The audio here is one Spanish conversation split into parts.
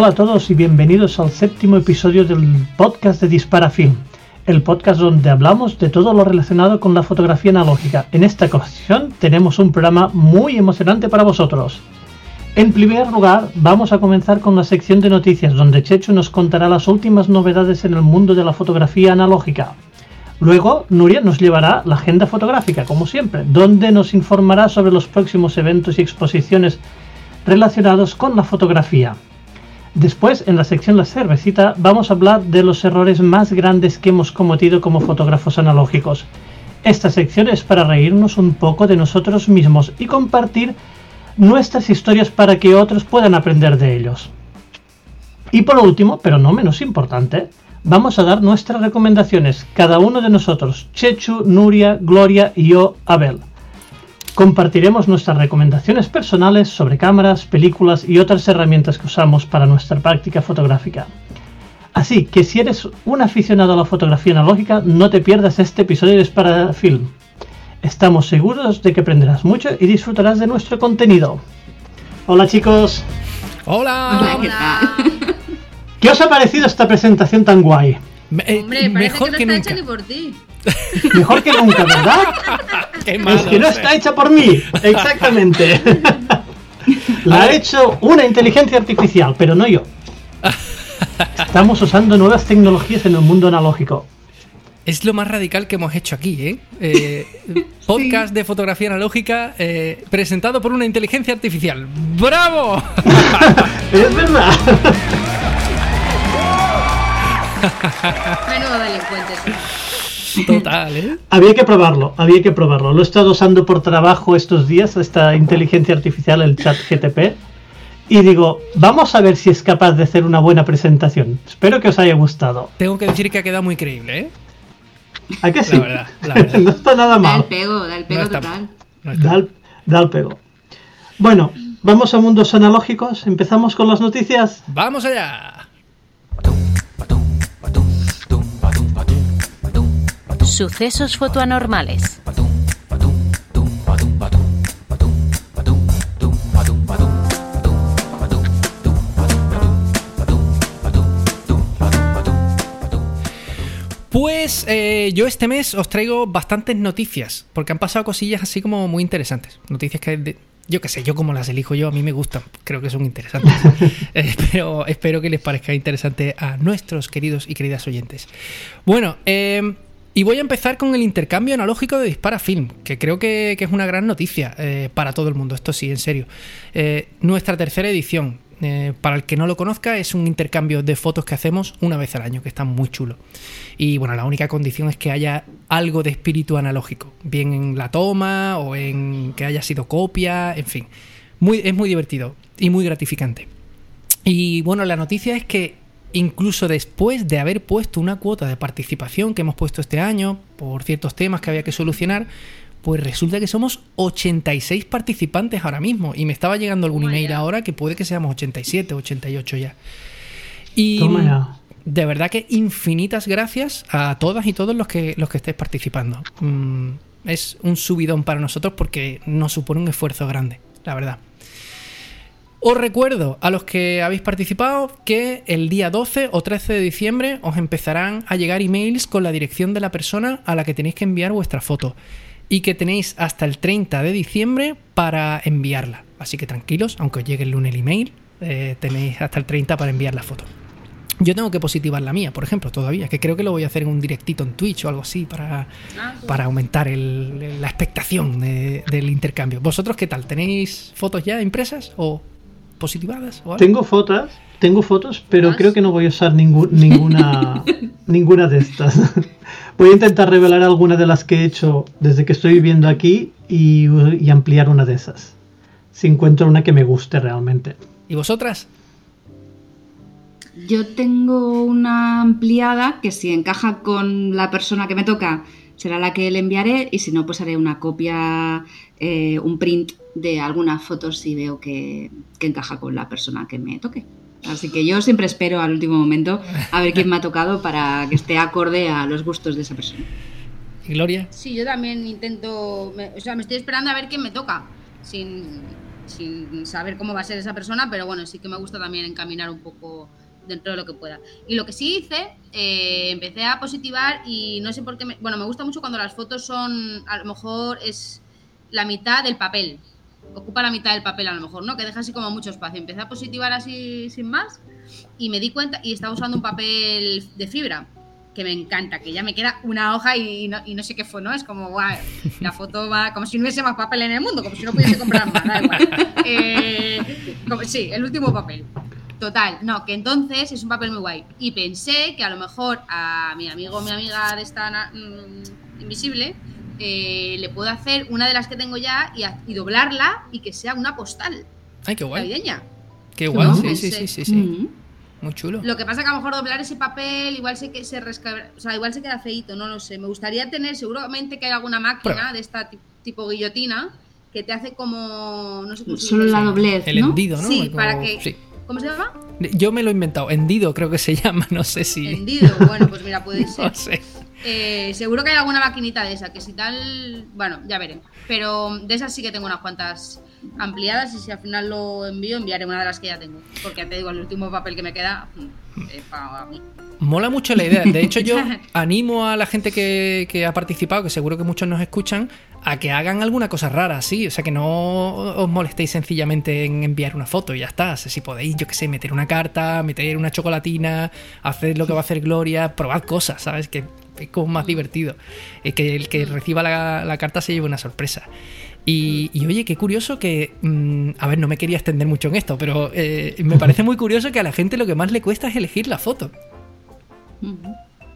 Hola a todos y bienvenidos al séptimo episodio del podcast de Dispara Film, el podcast donde hablamos de todo lo relacionado con la fotografía analógica. En esta ocasión tenemos un programa muy emocionante para vosotros. En primer lugar, vamos a comenzar con la sección de noticias, donde Chechu nos contará las últimas novedades en el mundo de la fotografía analógica. Luego, Nuria nos llevará la agenda fotográfica, como siempre, donde nos informará sobre los próximos eventos y exposiciones relacionados con la fotografía. Después, en la sección La cervecita, vamos a hablar de los errores más grandes que hemos cometido como fotógrafos analógicos. Esta sección es para reírnos un poco de nosotros mismos y compartir nuestras historias para que otros puedan aprender de ellos. Y por último, pero no menos importante, vamos a dar nuestras recomendaciones, cada uno de nosotros, Chechu, Nuria, Gloria y yo, Abel. Compartiremos nuestras recomendaciones personales sobre cámaras, películas y otras herramientas que usamos para nuestra práctica fotográfica. Así que si eres un aficionado a la fotografía analógica, no te pierdas este episodio de Para Film. Estamos seguros de que aprenderás mucho y disfrutarás de nuestro contenido. Hola chicos. Hola. Hola. ¿Qué os ha parecido esta presentación tan guay? Me- eh, Hombre, parece mejor que no que está nunca. hecha ni por ti. Mejor que nunca, ¿verdad? Qué Es que no está hecha por mí. Exactamente. La ha hecho una inteligencia artificial, pero no yo. Estamos usando nuevas tecnologías en el mundo analógico. Es lo más radical que hemos hecho aquí, ¿eh? Eh, podcast de fotografía analógica eh, presentado por una inteligencia artificial. ¡Bravo! Es verdad. Menudo delincuente. Total, ¿eh? Había que probarlo, había que probarlo. Lo he estado usando por trabajo estos días, esta inteligencia artificial, el chat GTP. Y digo, vamos a ver si es capaz de hacer una buena presentación. Espero que os haya gustado. Tengo que decir que ha quedado muy creíble, ¿eh? ¿A que sí? verdad, la verdad. no está nada Da el mal. pego, da el pego No está total. mal. No está Da el, da el pego. Bueno, vamos a mundos analógicos. Empezamos con las noticias. ¡Vamos allá! Sucesos fotoanormales. Pues eh, yo este mes os traigo bastantes noticias, porque han pasado cosillas así como muy interesantes. Noticias que, de- yo qué sé, yo como las elijo yo, a mí me gustan, creo que son interesantes. Eh, pero espero que les parezca interesante a nuestros queridos y queridas oyentes. Bueno, eh, y voy a empezar con el intercambio analógico de Dispara Film, que creo que, es una gran noticia eh, para todo el mundo, esto sí, en serio. Eh, nuestra tercera edición, eh, para el que no lo conozca, es un intercambio de fotos que hacemos una vez al año, que está muy chulo. Y bueno, la única condición es que haya algo de espíritu analógico, bien en la toma o en que haya sido copia, en fin. Es muy divertido y muy gratificante. Y bueno, la noticia es que incluso después de haber puesto una cuota de participación que hemos puesto este año por ciertos temas que había que solucionar, pues resulta que somos 86 participantes ahora mismo. Y me estaba llegando algún Toma email ya. ahora que puede que seamos 87, 88 ya. Y Toma ya. de verdad que infinitas gracias a todas y todos los que, los que estéis participando. Mm, es un subidón para nosotros porque nos supone un esfuerzo grande, la verdad. Os recuerdo a los que habéis participado que el día 12 o 13 de diciembre os empezarán a llegar emails con la dirección de la persona a la que tenéis que enviar vuestra foto y que tenéis hasta el 30 de diciembre para enviarla. Así que tranquilos, aunque os llegue el lunes el email, eh, tenéis hasta el 30 para enviar la foto. Yo tengo que positivar la mía, por ejemplo, todavía, que creo que lo voy a hacer en un directito en Twitch o algo así para, Ah, para aumentar el- la expectación de- del intercambio. ¿Vosotros qué tal? ¿Tenéis fotos ya impresas o positivadas? O algo? Tengo fotos, tengo fotos, pero ¿Más? creo que no voy a usar ningún- ninguna, ninguna de estas. Voy a intentar revelar alguna de las que he hecho desde que estoy viviendo aquí y, y ampliar una de esas. Si encuentro una que me guste realmente. ¿Y vosotras? Yo tengo una ampliada que si encaja con la persona que me toca será la que le enviaré y si no pues haré una copia, eh, un print de algunas fotos si veo que, que encaja con la persona que me toque. Así que yo siempre espero al último momento a ver quién me ha tocado para que esté acorde a los gustos de esa persona. ¿Y Gloria? Sí, yo también intento. me- o sea, me estoy esperando a ver quién me toca. Sin, sin saber cómo va a ser esa persona, pero bueno, sí que me gusta también encaminar un poco dentro de lo que pueda. Y lo que sí hice, eh, empecé a positivar y no sé por qué, me, bueno, me gusta mucho cuando las fotos son, a lo mejor es la mitad del papel, ocupa la mitad del papel a lo mejor, ¿no? Que deja así como mucho espacio. Empecé a positivar así sin más y me di cuenta y estaba usando un papel de fibra que me encanta, que ya me queda una hoja y no, y no sé qué fue, ¿no? Es como, guau, la foto va como si no hubiese más papel en el mundo, como si no pudiese comprar más, da igual. Eh, como- sí, el último papel. Total, no, que entonces es un papel muy guay. Y pensé que a lo mejor a mi amigo o mi amiga de esta mm, invisible eh, le puedo hacer una de las que tengo ya y, a- y doblarla y que sea una postal Ay, qué guay. navideña. Qué guay, ¿No? sí, sí, sí, sí, sí. Mm. Muy chulo. Lo que pasa que a lo mejor doblar ese papel igual se que se rescabra- o sea, igual se queda feito, no lo sé. Me gustaría tener, seguramente que hay alguna máquina Prueba. de esta ti- tipo guillotina que te hace como no sé cómo se Solo la doblez, El ¿no? hendido, ¿no? Sí, Como- para que sí. ¿Cómo se llama? Yo me lo he inventado. Hendido creo que se llama, no sé si... Hendido. Bueno, pues mira, puede ser. No sé. Eh, seguro que hay alguna maquinita de esa, que si tal, bueno, ya veré. Pero de esas sí que tengo unas cuantas ampliadas y si al final lo envío, enviaré una de las que ya tengo. Porque ya te digo, el último papel que me queda mm, es para mí. Mola mucho la idea. De hecho, yo animo a la gente que, que ha participado, que seguro que muchos nos escuchan, a que hagan alguna cosa rara, así. O sea, que no os molestéis sencillamente en enviar una foto y ya está. Si podéis, yo qué sé, meter una carta, meter una chocolatina, hacer lo que va a hacer Gloria, probad cosas, ¿sabes? Que es como más divertido. Eh, que el que reciba la, carta se lleve una sorpresa. Y, oye, qué curioso que. mm, a ver, no me quería extender mucho en esto, pero eh, me parece muy curioso que a la gente lo que más le cuesta es elegir la foto.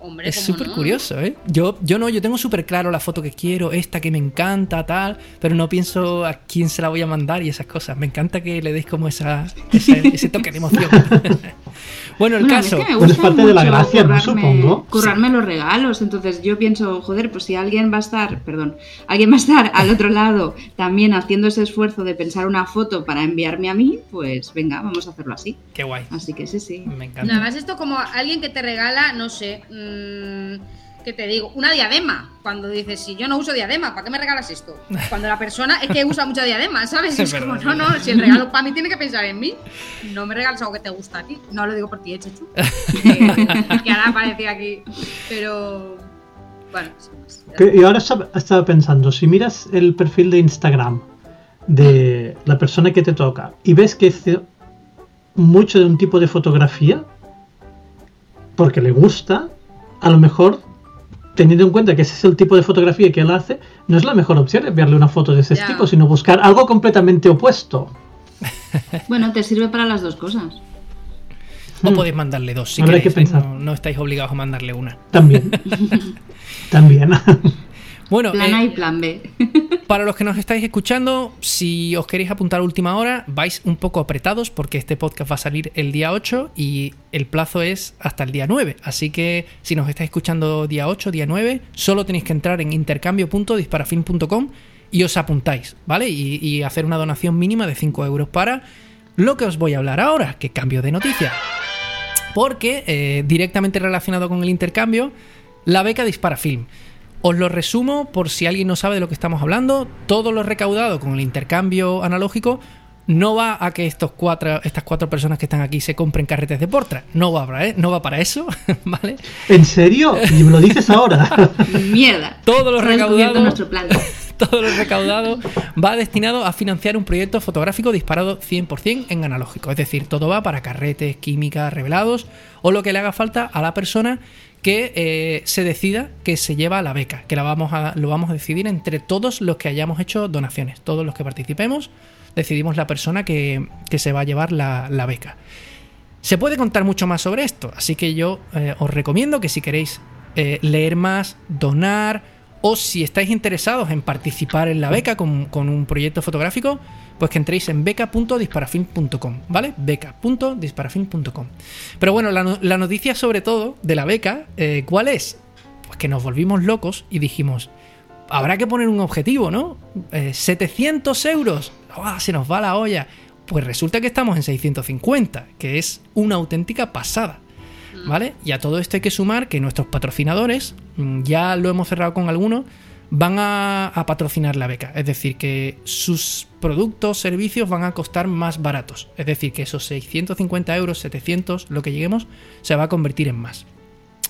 Hombre, Es ¿cómo súper no? curioso, ¿eh? Yo, yo no, yo tengo súper claro la foto que quiero, esta que me encanta, tal, pero no pienso a quién se la voy a mandar y esas cosas. Me encanta que le deis como esa, esa- ese toque de emoción. bueno, el Bueno, caso. es que me parte de la gracia, ¿no? currarme- Supongo. Currarme los regalos. Entonces yo pienso, joder, pues si alguien va a estar, perdón, alguien va a estar al otro lado también haciendo ese esfuerzo de pensar una foto para enviarme a mí, pues venga, vamos a hacerlo así. Qué guay. Así que sí, sí. Me encanta. Nada más esto como alguien que te regala, no sé, mm, ¿qué te digo? Una diadema. Cuando dices, si yo no uso diadema, ¿para qué me regalas esto? Cuando la persona es que usa mucha diadema, ¿sabes? Es Es como, verdad, no, no, si el regalo para mí tiene que pensar en mí. No me regales algo que te gusta a ti. No lo digo por ti, ¿eh, Chechu? Que ahora aparece aquí. Pero, bueno. Que- Y ahora estaba estaba pensando, si miras el perfil de Instagram de la persona que te toca y ves que hace mucho de un tipo de fotografía, porque le gusta, a lo mejor, teniendo en cuenta que ese es el tipo de fotografía que él hace, no es la mejor opción enviarle una foto de ese tipo, sino buscar algo completamente opuesto. Bueno, te sirve para las dos cosas. O podéis mandarle dos si Habrá queréis. que pensar. No, no estáis obligados a mandarle una. También. También. Bueno, Plan eh, A y plan B. Para los que nos estáis escuchando, si os queréis apuntar a última hora, vais un poco apretados porque este podcast va a salir el día 8 y el plazo es hasta el día 9. Así que si nos estáis escuchando día 8, día 9, solo tenéis que entrar en intercambio.disparafilm.com y os apuntáis, ¿vale? Y, y hacer una donación mínima de 5 euros para lo que os voy a hablar ahora, que cambio de noticia. Porque eh, directamente relacionado con el intercambio, la beca Dispara Film. Os lo resumo por si alguien no sabe de lo que estamos hablando. Todo lo recaudado con el intercambio analógico no va a que estos cuatro, estas cuatro personas que están aquí se compren carretes de Portra. No va para, ¿eh? no va para eso, ¿vale? ¿En serio? Y me lo dices ahora. Mierda. Todo lo recaudado nuestro plan. todo lo recaudado va destinado a financiar un proyecto fotográfico disparado 100% en analógico. Es decir, todo va para carretes, química, revelados o lo que le haga falta a la persona que eh, se decida que se lleva la beca, que la vamos a, lo vamos a decidir entre todos los que hayamos hecho donaciones, todos los que participemos, decidimos la persona que, que se va a llevar la, la beca. Se puede contar mucho más sobre esto, así que yo eh, os recomiendo que si queréis eh, leer más, donar o si estáis interesados en participar en la beca con, con un proyecto fotográfico, pues que entréis en beca.disparafilm.com, ¿vale? beca.disparafilm.com. Pero bueno, la, no- la noticia sobre todo de la beca, eh, ¿cuál es? Pues que nos volvimos locos y dijimos, habrá que poner un objetivo, ¿no? Eh, 700 euros, ¡Ah, se nos va la olla. Pues resulta que estamos en 650, que es una auténtica pasada. ¿Vale? Y a todo esto hay que sumar que nuestros patrocinadores, mm, ya lo hemos cerrado con algunos, van a, patrocinar la beca. Es decir, que sus productos, servicios van a costar más baratos. Es decir, que esos 650 euros, 700, lo que lleguemos, se va a convertir en más.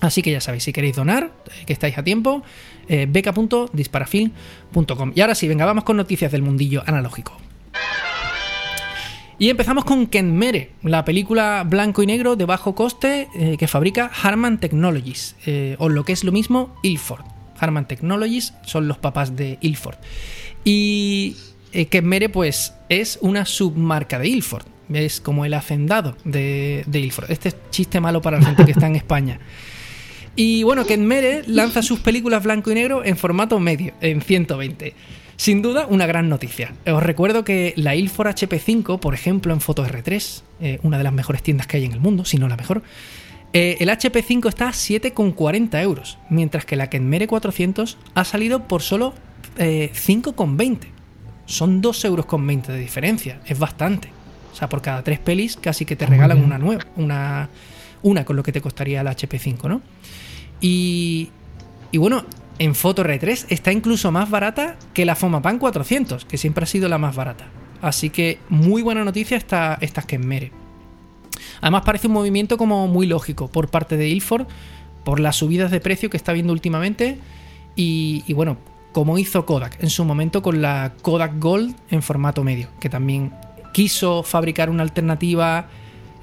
Así que ya sabéis, si queréis donar, eh, que estáis a tiempo, eh, beca.disparafilm.com. Y ahora sí, venga, vamos con noticias del mundillo analógico. Y empezamos con Kenmere, la película blanco y negro de bajo coste eh, que fabrica Harman Technologies, o lo que es lo mismo, Ilford. Harman Technologies son los papás de Ilford. Y Kenmere, pues, es una submarca de Ilford. Es como el hacendado de, de Ilford. Este es chiste malo para la gente que está en España. Y bueno, Ken Mere lanza sus películas blanco y negro en formato medio, en 120. Sin duda, una gran noticia. Os recuerdo que la Ilford HP5, por ejemplo, en Foto R3, eh, una de las mejores tiendas que hay en el mundo, si no la mejor, eh, el HP5 está a 7,40 euros, mientras que la Kenmere 400 ha salido por solo 5,20. Eh, Son 2,20 euros de diferencia, es bastante. O sea, por cada tres pelis casi que te regalan una nueva, una, una con lo que te costaría el HP5, ¿no? Y, bueno, en Foto R3 está incluso más barata que la Fomapan 400, que siempre ha sido la más barata. Así que muy buena noticia esta, esta Kenmere. Además parece un movimiento como muy lógico por parte de Ilford, por las subidas de precio que está viendo últimamente y, y bueno, como hizo Kodak en su momento con la Kodak Gold en formato medio, que también quiso fabricar una alternativa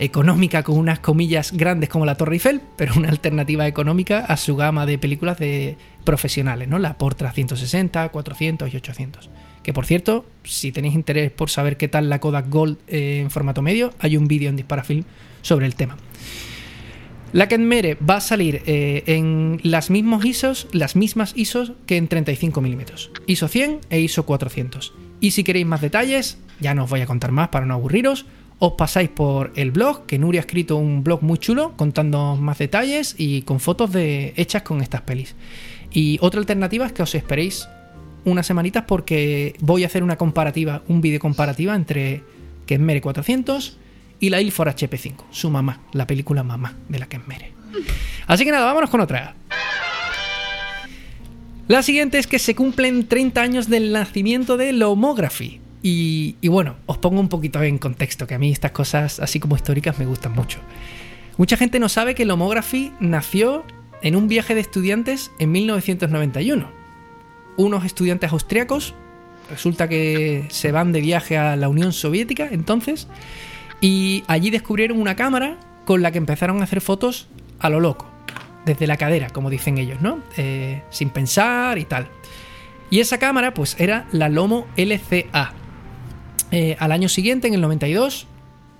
económica con unas comillas grandes como la Torre Eiffel, pero una alternativa económica a su gama de películas de profesionales, ¿no? La Portra 160, 400 y 800. Que por cierto, si tenéis interés por saber qué tal la Kodak Gold eh, en formato medio, hay un vídeo en Disparafilm sobre el tema. La Kenmere va a salir eh, en las mismos ISOs, las mismas ISOs que en 35 mm, ISO 100 e ISO 400. Y si queréis más detalles, ya no os voy a contar más para no aburriros, os pasáis por el blog, que Nuria ha escrito un blog muy chulo contando más detalles y con fotos de, hechas con estas pelis. Y otra alternativa es que os esperéis unas semanitas porque voy a hacer una comparativa, un vídeo comparativa entre Kenmere 400 y la Ilford HP5, su mamá, la película mamá de la Kenmere. Así que nada, vámonos con otra. La siguiente es que se cumplen 30 años del nacimiento de Lomography, y, bueno, os pongo un poquito en contexto, que a mí estas cosas, así como históricas, me gustan mucho. Mucha gente no sabe que el Homography nació en un viaje de estudiantes en 1991. Unos estudiantes austriacos, resulta que se van de viaje a la Unión Soviética entonces, y allí descubrieron una cámara con la que empezaron a hacer fotos a lo loco, desde la cadera, como dicen ellos, ¿no? Eh, sin pensar y tal. Y esa cámara, pues era la Lomo LCA, eh, al año siguiente, en el 92,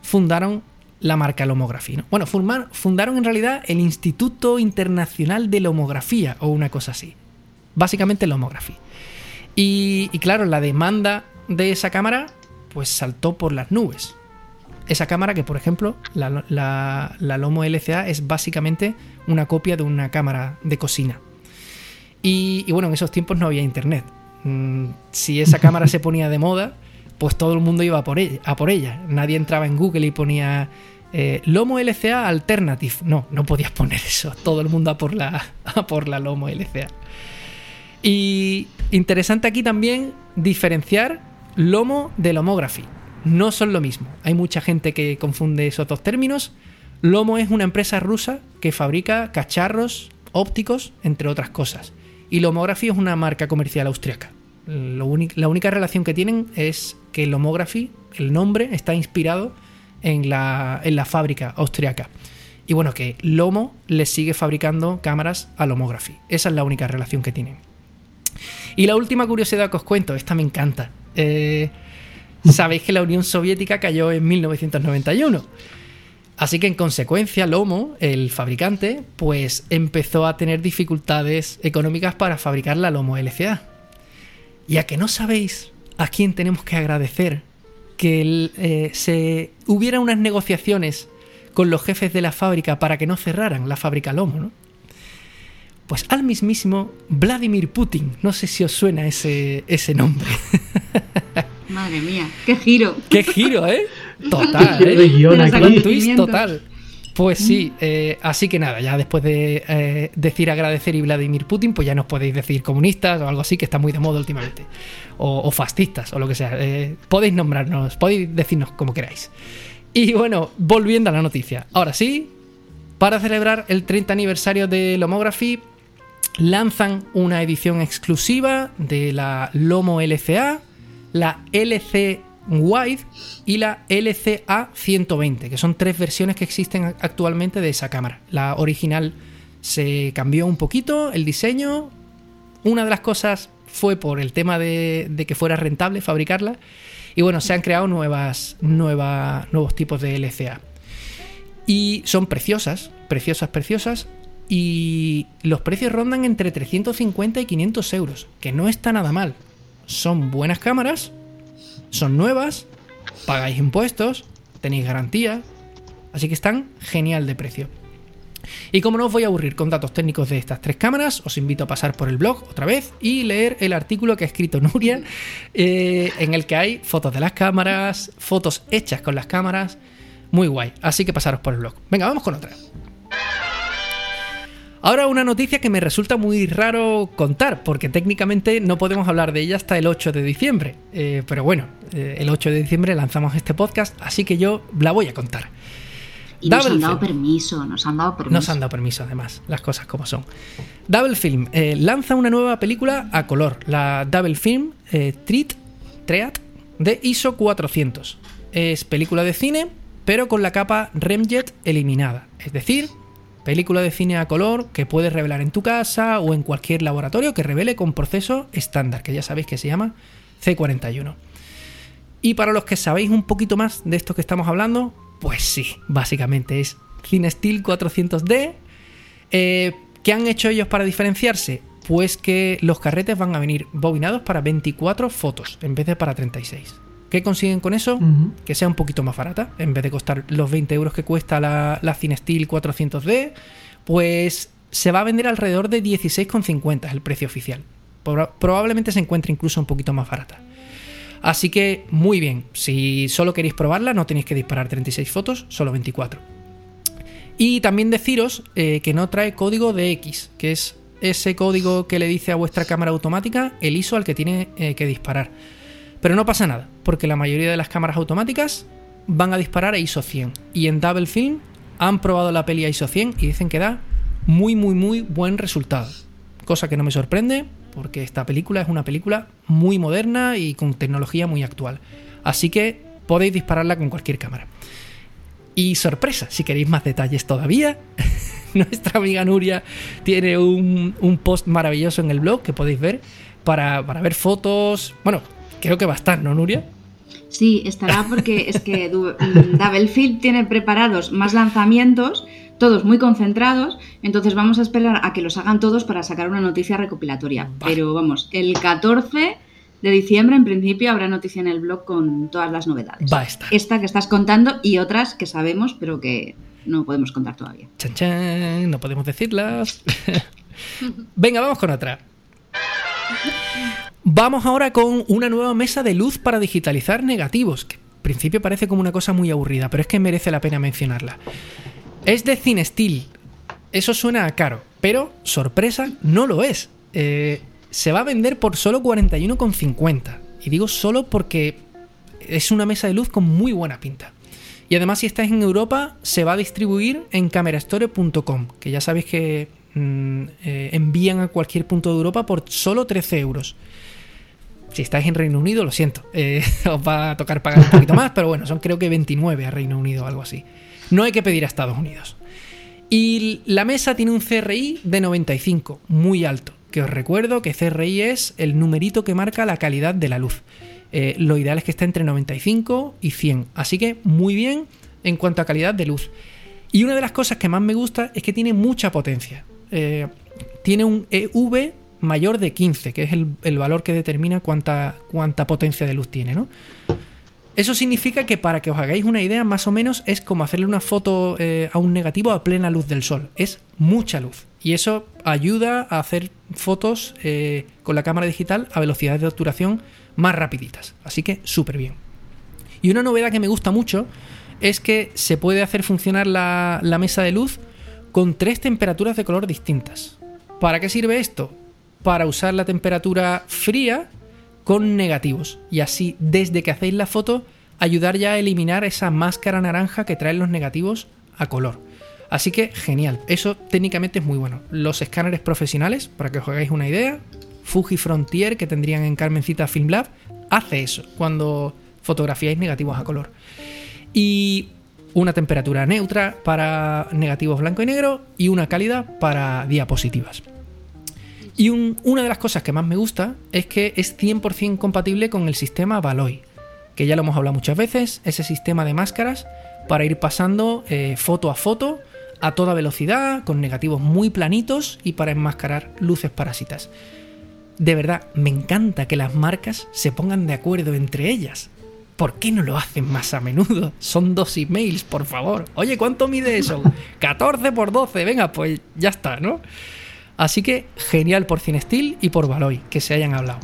fundaron la marca Lomography. Bueno, fundaron en realidad el Instituto Internacional de Lomografía o una cosa así. Básicamente Lomography. Y, y claro, la demanda de esa cámara pues saltó por las nubes. Esa cámara que, por ejemplo, la, Lomo LCA es básicamente una copia de una cámara de cocina. Y, y bueno, en esos tiempos no había internet. Mm, si esa cámara se ponía de moda, pues todo el mundo iba a por ella. A por ella. Nadie entraba en Google y ponía eh, Lomo LCA Alternative. No, no podías poner eso. Todo el mundo a por la, por la Lomo LCA. Y interesante aquí también diferenciar Lomo de Lomography. No son lo mismo. Hay mucha gente que confunde esos dos términos. Lomo es una empresa rusa que fabrica cacharros ópticos, entre otras cosas. Y Lomography es una marca comercial austriaca la única relación que tienen es que el Lomography, el nombre, está inspirado en la, en la fábrica austriaca. Y bueno, que Lomo le sigue fabricando cámaras a Lomography. Esa es la única relación que tienen. Y la última curiosidad que os cuento, esta me encanta. Eh, sabéis que la Unión Soviética cayó en 1991. Así que en consecuencia Lomo, el fabricante, pues empezó a tener dificultades económicas para fabricar la Lomo LCA. Ya que no sabéis a quién tenemos que agradecer que eh, se hubiera unas negociaciones con los jefes de la fábrica para que no cerraran la fábrica Lomo, ¿no? Pues al mismísimo Vladimir Putin. No sé si os suena ese, ese nombre. Madre mía, qué giro. Qué giro, ¿eh? Total, ¿eh? Twist total. Pues sí, eh, así que nada, ya después de eh, decir agradecer y Vladimir Putin, pues ya nos podéis decir comunistas o algo así, que está muy de moda últimamente. O, fascistas, o lo que sea. Eh, podéis nombrarnos, podéis decirnos como queráis. Y bueno, volviendo a la noticia. Ahora sí, para celebrar el 30 aniversario de Lomography, lanzan una edición exclusiva de la Lomo LCA, la LC Wide y la LCA 120, que son tres versiones que existen actualmente de esa cámara. La original se cambió un poquito el diseño. Una de las cosas fue por el tema de, que fuera rentable fabricarla. Y bueno, se han creado nuevas, nuevos tipos de LCA. Y son preciosas, preciosas, preciosas. Y los precios rondan entre 350 y 500 euros, que no está nada mal. Son buenas cámaras, son nuevas, pagáis impuestos, tenéis garantía, así que están genial de precio. Y como no os voy a aburrir con datos técnicos de estas tres cámaras, os invito a pasar por el blog otra vez y leer el artículo que ha escrito Nuria, eh, en el que hay fotos de las cámaras, fotos hechas con las cámaras, muy guay. Así que pasaros por el blog. Venga, vamos con otra. Ahora una noticia que me resulta muy raro contar, porque técnicamente no podemos hablar de ella hasta el 8 de diciembre. Eh, pero bueno, eh, el 8 de diciembre lanzamos este podcast, así que yo la voy a contar. Y nos han dado permiso, nos han dado permiso. Nos han dado permiso, además, las cosas como son. Double Film eh, lanza una nueva película a color, la Double Film Treat, Treat de ISO 400. Es película de cine, pero con la capa Remjet eliminada, es decir, Película de cine a color que puedes revelar en tu casa o en cualquier laboratorio que revele con proceso estándar, que ya sabéis que se llama C41. Y para los que sabéis un poquito más de esto que estamos hablando, pues sí, básicamente es CineSteel 400D. Eh, ¿Qué han hecho ellos para diferenciarse? Pues que los carretes van a venir bobinados para 24 fotos en vez de para 36. ¿Qué consiguen con eso? Que sea un poquito más barata. En vez de costar los 20 euros que cuesta la, la CineSteel 400D, pues se va a vender alrededor de 16,50 es el precio oficial. Probablemente se encuentre incluso un poquito más barata. Así que muy bien, si solo queréis probarla no tenéis que disparar 36 fotos, solo 24. Y también deciros eh, que no trae código de X, que es ese código que le dice a vuestra cámara automática el ISO al que tiene eh, que disparar. Pero no pasa nada, porque la mayoría de las cámaras automáticas van a disparar a ISO 100. Y en Double Film han probado la peli a ISO 100 y dicen que da muy, muy, muy buen resultado. Cosa que no me sorprende, porque esta película es una película muy moderna y con tecnología muy actual. Así que podéis dispararla con cualquier cámara. Y sorpresa, si queréis más detalles todavía, nuestra amiga Nuria tiene un, post maravilloso en el blog que podéis ver para, para ver fotos. Bueno, Creo que va a estar, ¿no, Nuria? Sí, estará porque es que mm, Doublefield tiene preparados más lanzamientos, todos muy concentrados, entonces vamos a esperar a que los hagan todos para sacar una noticia recopilatoria. Pero vamos, el 14 de diciembre en principio habrá noticia en el blog con todas las novedades. Va a estar. Esta que estás contando y otras que sabemos pero que no podemos contar todavía. Chan, chan, no podemos decirlas. Venga, vamos con otra. Vamos ahora con una nueva mesa de luz para digitalizar negativos, que en principio parece como una cosa muy aburrida, pero es que merece la pena mencionarla. Es de CineSteel. Eso suena caro, pero sorpresa, no lo es. Eh, se va a vender por solo 41,50. Y digo solo porque es una mesa de luz con muy buena pinta. Y además, si estáis en Europa, se va a distribuir en camerastore.com, que ya sabéis que mm, eh, envían a cualquier punto de Europa por solo 13 euros. Si estáis en Reino Unido, lo siento, eh, os va a tocar pagar un poquito más, pero bueno, son creo que 29 a Reino Unido o algo así. No hay que pedir a Estados Unidos. Y la mesa tiene un CRI de 95, muy alto. Que os recuerdo que CRI es el numerito que marca la calidad de la luz. Eh, lo ideal es que esté entre 95 y 100. Así que muy bien en cuanto a calidad de luz. Y una de las cosas que más me gusta es que tiene mucha potencia. Eh, tiene un EV mayor de 15, que es el, valor que determina cuánta, cuánta potencia de luz tiene, ¿no? Eso significa que para que os hagáis una idea, más o menos es como hacerle una foto eh, a un negativo a plena luz del sol. Es mucha luz. Y eso ayuda a hacer fotos eh, con la cámara digital a velocidades de obturación más rapiditas. Así que súper bien. Y una novedad que me gusta mucho es que se puede hacer funcionar la, la mesa de luz con tres temperaturas de color distintas. ¿Para qué sirve esto? Para usar la temperatura fría con negativos. Y así, desde que hacéis la foto, ayudar ya a eliminar esa máscara naranja que traen los negativos a color. Así que genial, eso técnicamente es muy bueno. Los escáneres profesionales, para que os hagáis una idea, Fuji Frontier que tendrían en Carmencita Film Lab, hace eso cuando fotografiáis negativos a color. Y una temperatura neutra para negativos blanco y negro y una cálida para diapositivas. Y una de las cosas que más me gusta es que es 100% compatible con el sistema Valoy, que ya lo hemos hablado muchas veces, ese sistema de máscaras para ir pasando eh, foto a foto a toda velocidad, con negativos muy planitos y para enmascarar luces parásitas. De verdad, me encanta que las marcas se pongan de acuerdo entre ellas. ¿Por qué no lo hacen más a menudo? Son dos emails, por favor. Oye, ¿cuánto mide eso? 14 por 12. Venga, pues ya está, ¿no? Así que genial por Cinestil y por Valoy que se hayan hablado.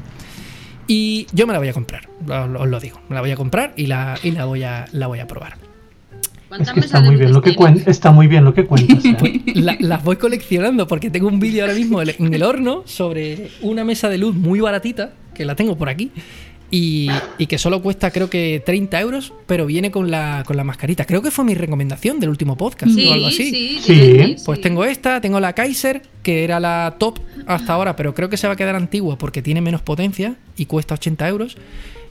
Y yo me la voy a comprar, os lo digo. Me la voy a comprar y la, y la, voy, a, la voy a probar. Es que está muy, bien lo que está muy bien lo que cuentas. ¿eh? las voy coleccionando porque tengo un vídeo ahora mismo en el horno sobre una mesa de luz muy baratita, que la tengo por aquí, y, que solo cuesta creo que 30 euros, pero viene con la, con la mascarita. Creo que fue mi recomendación del último podcast o algo así. Sí, sí, Pues tengo esta, tengo la Kaiser, que era la top hasta ahora, pero creo que se va a quedar antigua porque tiene menos potencia y cuesta 80 euros.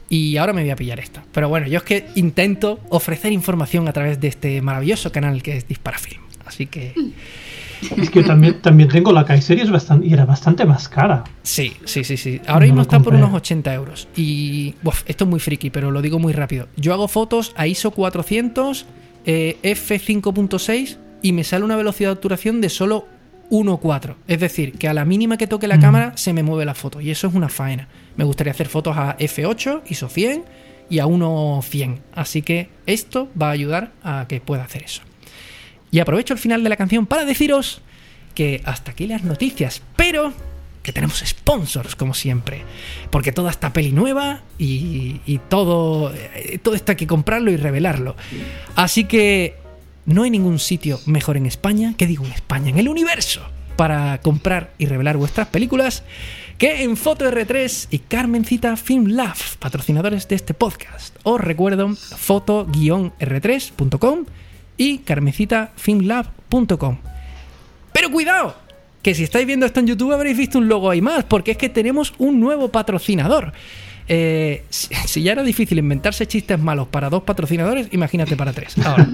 Y ahora me voy a pillar esta. Pero bueno, yo es que intento ofrecer información a través de este maravilloso canal que es Disparafilm. Así que... Es que yo también, también tengo la Kaiser y, es bastante, y era bastante más cara. Sí, sí, sí, sí. Ahora mismo está por unos 80 euros. Y esto es muy friki, pero lo digo muy rápido. Yo hago fotos a ISO 400, eh, f5.6 y me sale una velocidad de obturación de solo 1.4. Es decir, que a la mínima que toque la cámara se me mueve la foto. Y eso es una faena. Me gustaría hacer fotos a f8, ISO 100 y a 1.100. Así que esto va a ayudar a que pueda hacer eso. Y aprovecho el final de la canción para deciros que hasta aquí las noticias, pero que tenemos sponsors como siempre, porque toda esta peli nueva y, todo, eh, todo esto hay que comprarlo y revelarlo. Así que no hay ningún sitio mejor en España, que digo en España, en el universo, para comprar y revelar vuestras películas que en Foto R3 y Carmencita Film Lab, patrocinadores de este podcast. Os recuerdo foto-r3.com y carmecitafilmlab.com. Pero cuidado, que si estáis viendo esto en YouTube habréis visto un logo ahí más, porque es que tenemos un nuevo patrocinador. Eh, si, ya era difícil inventarse chistes malos para dos patrocinadores, imagínate para tres. Ahora,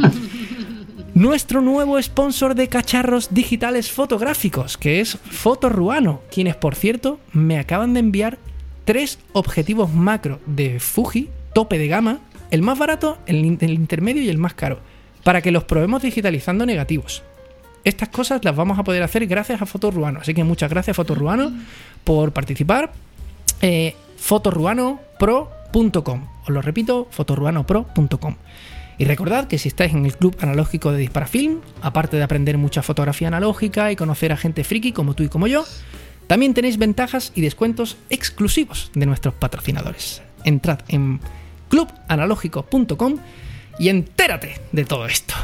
nuestro nuevo sponsor de cacharros digitales fotográficos, que es Fotoruano, quienes por cierto me acaban de enviar tres objetivos macro de Fuji, tope de gama, el más barato, el intermedio y el más caro para que los probemos digitalizando negativos. Estas cosas las vamos a poder hacer gracias a Fotoruano. Así que muchas gracias, Fotoruano, por participar. Eh, fotoruanopro.com. Os lo repito, fotoruanopro.com. Y recordad que si estáis en el club analógico de Disparafilm, aparte de aprender mucha fotografía analógica y conocer a gente friki como tú y como yo, también tenéis ventajas y descuentos exclusivos de nuestros patrocinadores. Entrad en clubanalógico.com y entérate de todo esto.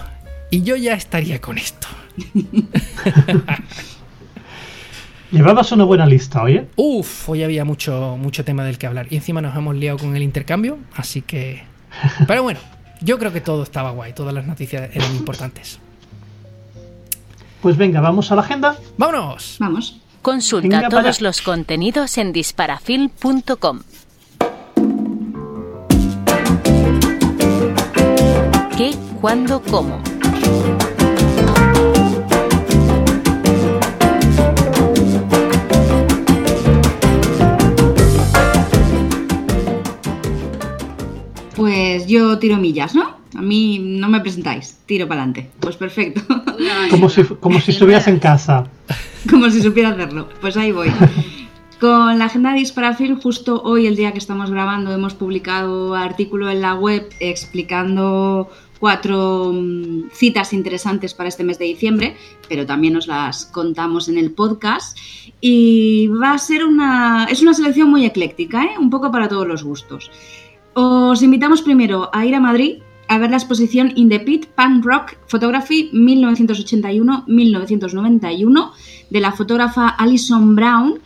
Y yo ya estaría con esto. Llevabas una buena lista, oye. Uf, hoy había mucho, mucho tema del que hablar. Y encima nos hemos liado con el intercambio, así que. Pero bueno, yo creo que todo estaba guay, todas las noticias eran importantes. Pues venga, vamos a la agenda. ¡Vámonos! Vamos. Consulta todos los contenidos en disparafilm.com. qué, cuándo, cómo. Pues yo tiro millas, ¿no? A mí no me presentáis, tiro para adelante. Pues perfecto. Como si, como si estuvieras en casa. Como si supiera hacerlo. Pues ahí voy. Con la agenda de Disparafilm, justo hoy, el día que estamos grabando, hemos publicado artículo en la web explicando cuatro mm, citas interesantes para este mes de diciembre, pero también os las contamos en el podcast. Y va a ser una. Es una selección muy ecléctica, ¿eh? un poco para todos los gustos. Os invitamos primero a ir a Madrid a ver la exposición In the Pit Punk Rock Photography 1981-1991 de la fotógrafa Alison Brown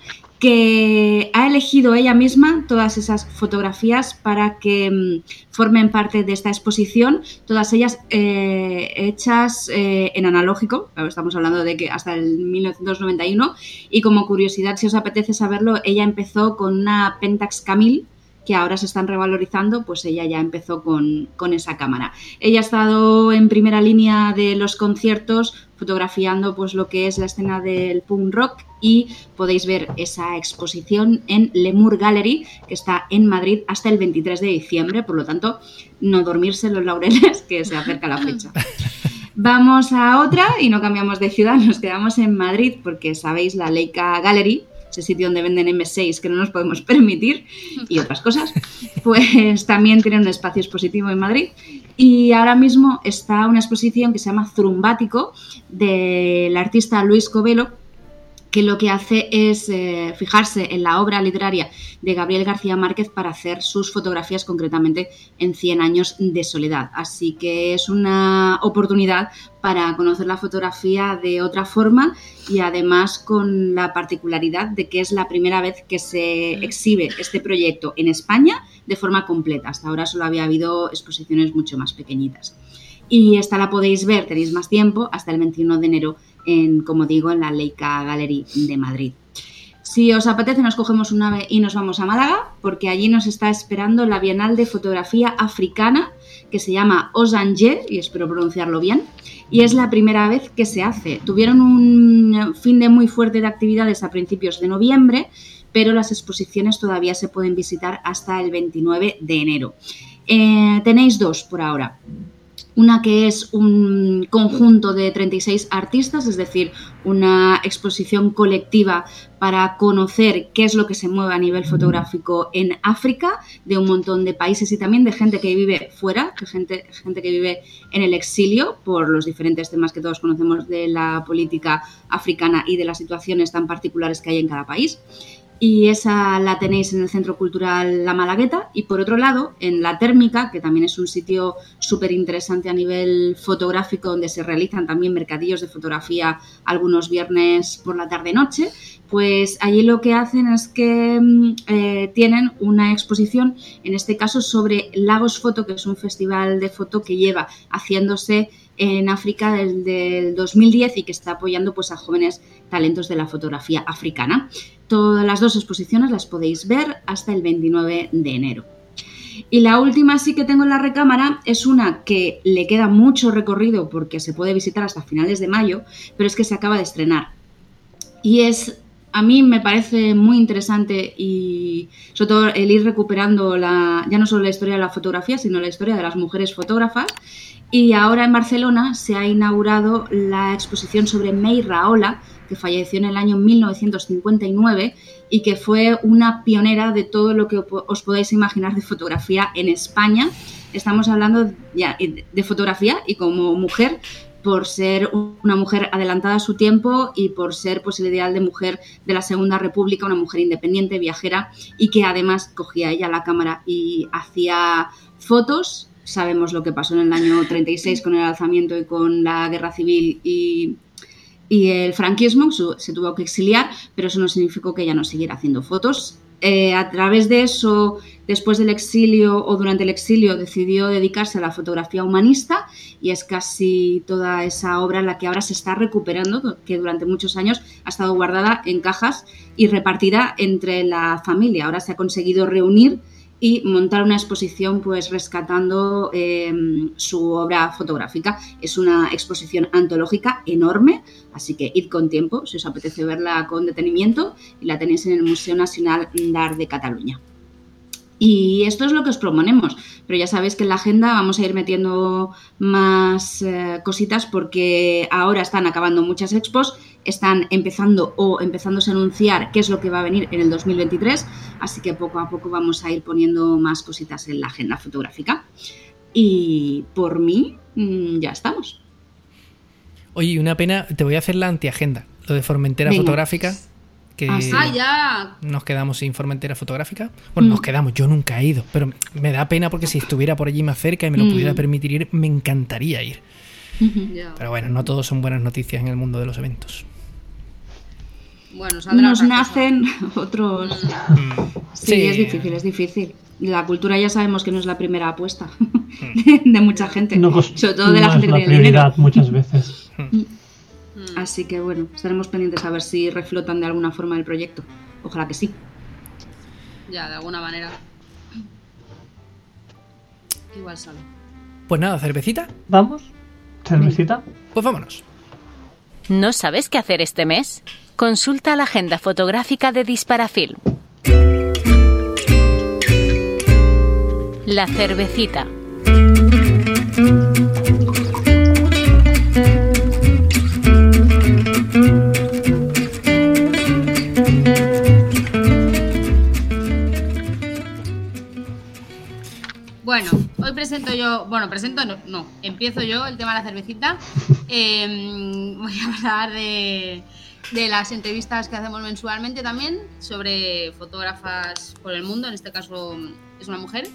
que ha elegido ella misma todas esas fotografías para que mm, formen parte de esta exposición, todas ellas eh, hechas eh, en analógico, estamos hablando de que hasta el 1991, y como curiosidad, si os apetece saberlo, ella empezó con una Pentax Camille, que ahora se están revalorizando, pues ella ya empezó con, con, esa cámara. Ella ha estado en primera línea de los conciertos fotografiando pues lo que es la escena del punk rock y podéis ver esa exposición en Lemur Gallery que está en Madrid hasta el 23 de diciembre, por lo tanto no dormirse los laureles que se acerca la fecha. Vamos a otra y no cambiamos de ciudad, nos quedamos en Madrid porque sabéis la Leica Gallery ese sitio donde venden M6 que no nos podemos permitir y otras cosas, pues también tiene un espacio expositivo en Madrid. Y ahora mismo está una exposición que se llama Zurumbático del artista Luis Covelo, que lo que hace es eh, fijarse en la obra literaria de Gabriel García Márquez para hacer sus fotografías concretamente en 100 años de soledad. Así que es una oportunidad para conocer la fotografía de otra forma y además con la particularidad de que es la primera vez que se exhibe este proyecto en España de forma completa. Hasta ahora solo había habido exposiciones mucho más pequeñitas. Y esta la podéis ver, tenéis más tiempo, hasta el 21 de enero en, como digo, en la Leica Gallery de Madrid. Si os apetece, nos cogemos un ave y nos vamos a Málaga, porque allí nos está esperando la Bienal de Fotografía Africana, que se llama Osanje, y espero pronunciarlo bien, y es la primera vez que se hace. Tuvieron un fin de muy fuerte de actividades a principios de noviembre, pero las exposiciones todavía se pueden visitar hasta el 29 de enero. Eh, tenéis dos por ahora. Una que es un conjunto de 36 artistas, es decir, una exposición colectiva para conocer qué es lo que se mueve a nivel fotográfico en África, de un montón de países y también de gente que vive fuera, gente, gente que vive en el exilio por los diferentes temas que todos conocemos de la política africana y de las situaciones tan particulares que hay en cada país y esa la tenéis en el Centro Cultural La Malagueta. Y por otro lado, en La Térmica, que también es un sitio súper interesante a nivel fotográfico, donde se realizan también mercadillos de fotografía algunos viernes por la tarde-noche, pues allí lo que hacen es que mm, eh, tienen una exposición, en este caso sobre Lagos Foto, que es un festival de foto que lleva haciéndose en África del, 2010 y que está apoyando pues, a jóvenes talentos de la fotografía africana. Todas las dos exposiciones las podéis ver hasta el 29 de enero. Y la última sí que tengo en la recámara es una que le queda mucho recorrido porque se puede visitar hasta finales de mayo, pero es que se acaba de estrenar. Y es, a mí me parece muy interesante y sobre todo el ir recuperando la, ya no solo la historia de la fotografía, sino la historia de las mujeres fotógrafas. Y ahora en Barcelona se ha inaugurado la exposición sobre May Raola, que falleció en el año 1959 y que fue una pionera de todo lo que os podéis imaginar de fotografía en España. Estamos hablando ya de fotografía y como mujer por ser una mujer adelantada a su tiempo y por ser pues, el ideal de mujer de la Segunda República, una mujer independiente, viajera y que además cogía ella la cámara y hacía fotos. Sabemos lo que pasó en el año 36 con el alzamiento y con la guerra civil y y el franquismo se tuvo que exiliar, pero eso no significó que ella no siguiera haciendo fotos. Eh, a través de eso, después del exilio o durante el exilio, decidió dedicarse a la fotografía humanista y es casi toda esa obra la que ahora se está recuperando, que durante muchos años ha estado guardada en cajas y repartida entre la familia. Ahora se ha conseguido reunir y montar una exposición pues rescatando em, su obra fotográfica. Es una exposición antológica enorme, así que id con tiempo si os apetece verla con detenimiento y la tenéis en el Museo Nacional d'Art de Cataluña. Y esto es lo que os proponemos, pero ya sabéis que en la agenda vamos a ir metiendo más eh, cositas porque ahora están acabando muchas expos están empezando o empezándose a anunciar qué es lo que va a venir en el 2023, así que poco a poco vamos a ir poniendo más cositas en la agenda fotográfica. Y por mí, mm, ya estamos. Oye, una pena, te voy a hacer la antiagenda, lo de Formentera Fotográfica. Que Ah. Ah, ya. nos quedamos sin Formentera fotográfica. Bueno, Mm. nos quedamos, yo nunca he ido, pero me da pena porque si estuviera por allí más cerca y me lo Mm. pudiera permitir ir, me encantaría ir. Pero bueno, no todos son buenas noticias en el mundo de los eventos. Bueno, Nos cosa. nacen otros. Mm. Sí, es difícil, es difícil. La cultura ya sabemos que no es la primera apuesta de, de mucha gente, No, sobre todo de la gente es que la tiene dinero. prioridad muchas veces. Mm. Así que bueno, estaremos pendientes a ver si reflotan de alguna forma el proyecto. Ojalá que sí. Ya, de alguna manera. Igual sale. Pues nada, cervecita, ¿Vamos? ¿Cervecita? pues vámonos. ¿No sabes qué hacer este mes? Consulta la agenda fotográfica de Disparafilm. La cervecita. Bueno, hoy presento yo, bueno, presento, no, no, empiezo yo el tema de la cervecita. Eh, voy a hablar de, de las entrevistas que hacemos mensualmente también sobre fotógrafas por el mundo, en este caso es una mujer.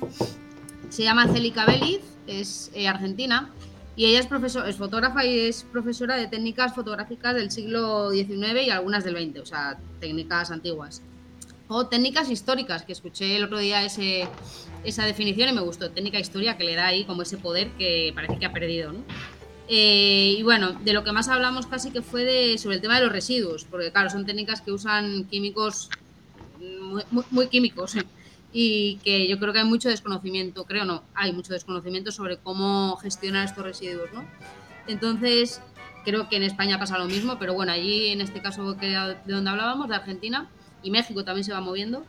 Se llama Celica Beliz, es eh, argentina y ella es, profesor, es fotógrafa y es profesora de técnicas fotográficas del siglo XIX y algunas del XX, o sea, técnicas antiguas. O técnicas históricas, que escuché el otro día ese, esa definición y me gustó. Técnica historia que le da ahí como ese poder que parece que ha perdido, ¿no? Eh, y bueno, de lo que más hablamos casi que fue de, sobre el tema de los residuos, porque claro, son técnicas que usan químicos muy, muy- muy químicos y que yo creo que hay mucho desconocimiento, creo no, hay mucho desconocimiento sobre cómo gestionar estos residuos, ¿no? Entonces, creo que en España pasa lo mismo, pero bueno, allí en este caso que de donde hablábamos, de Argentina y México también se va moviendo,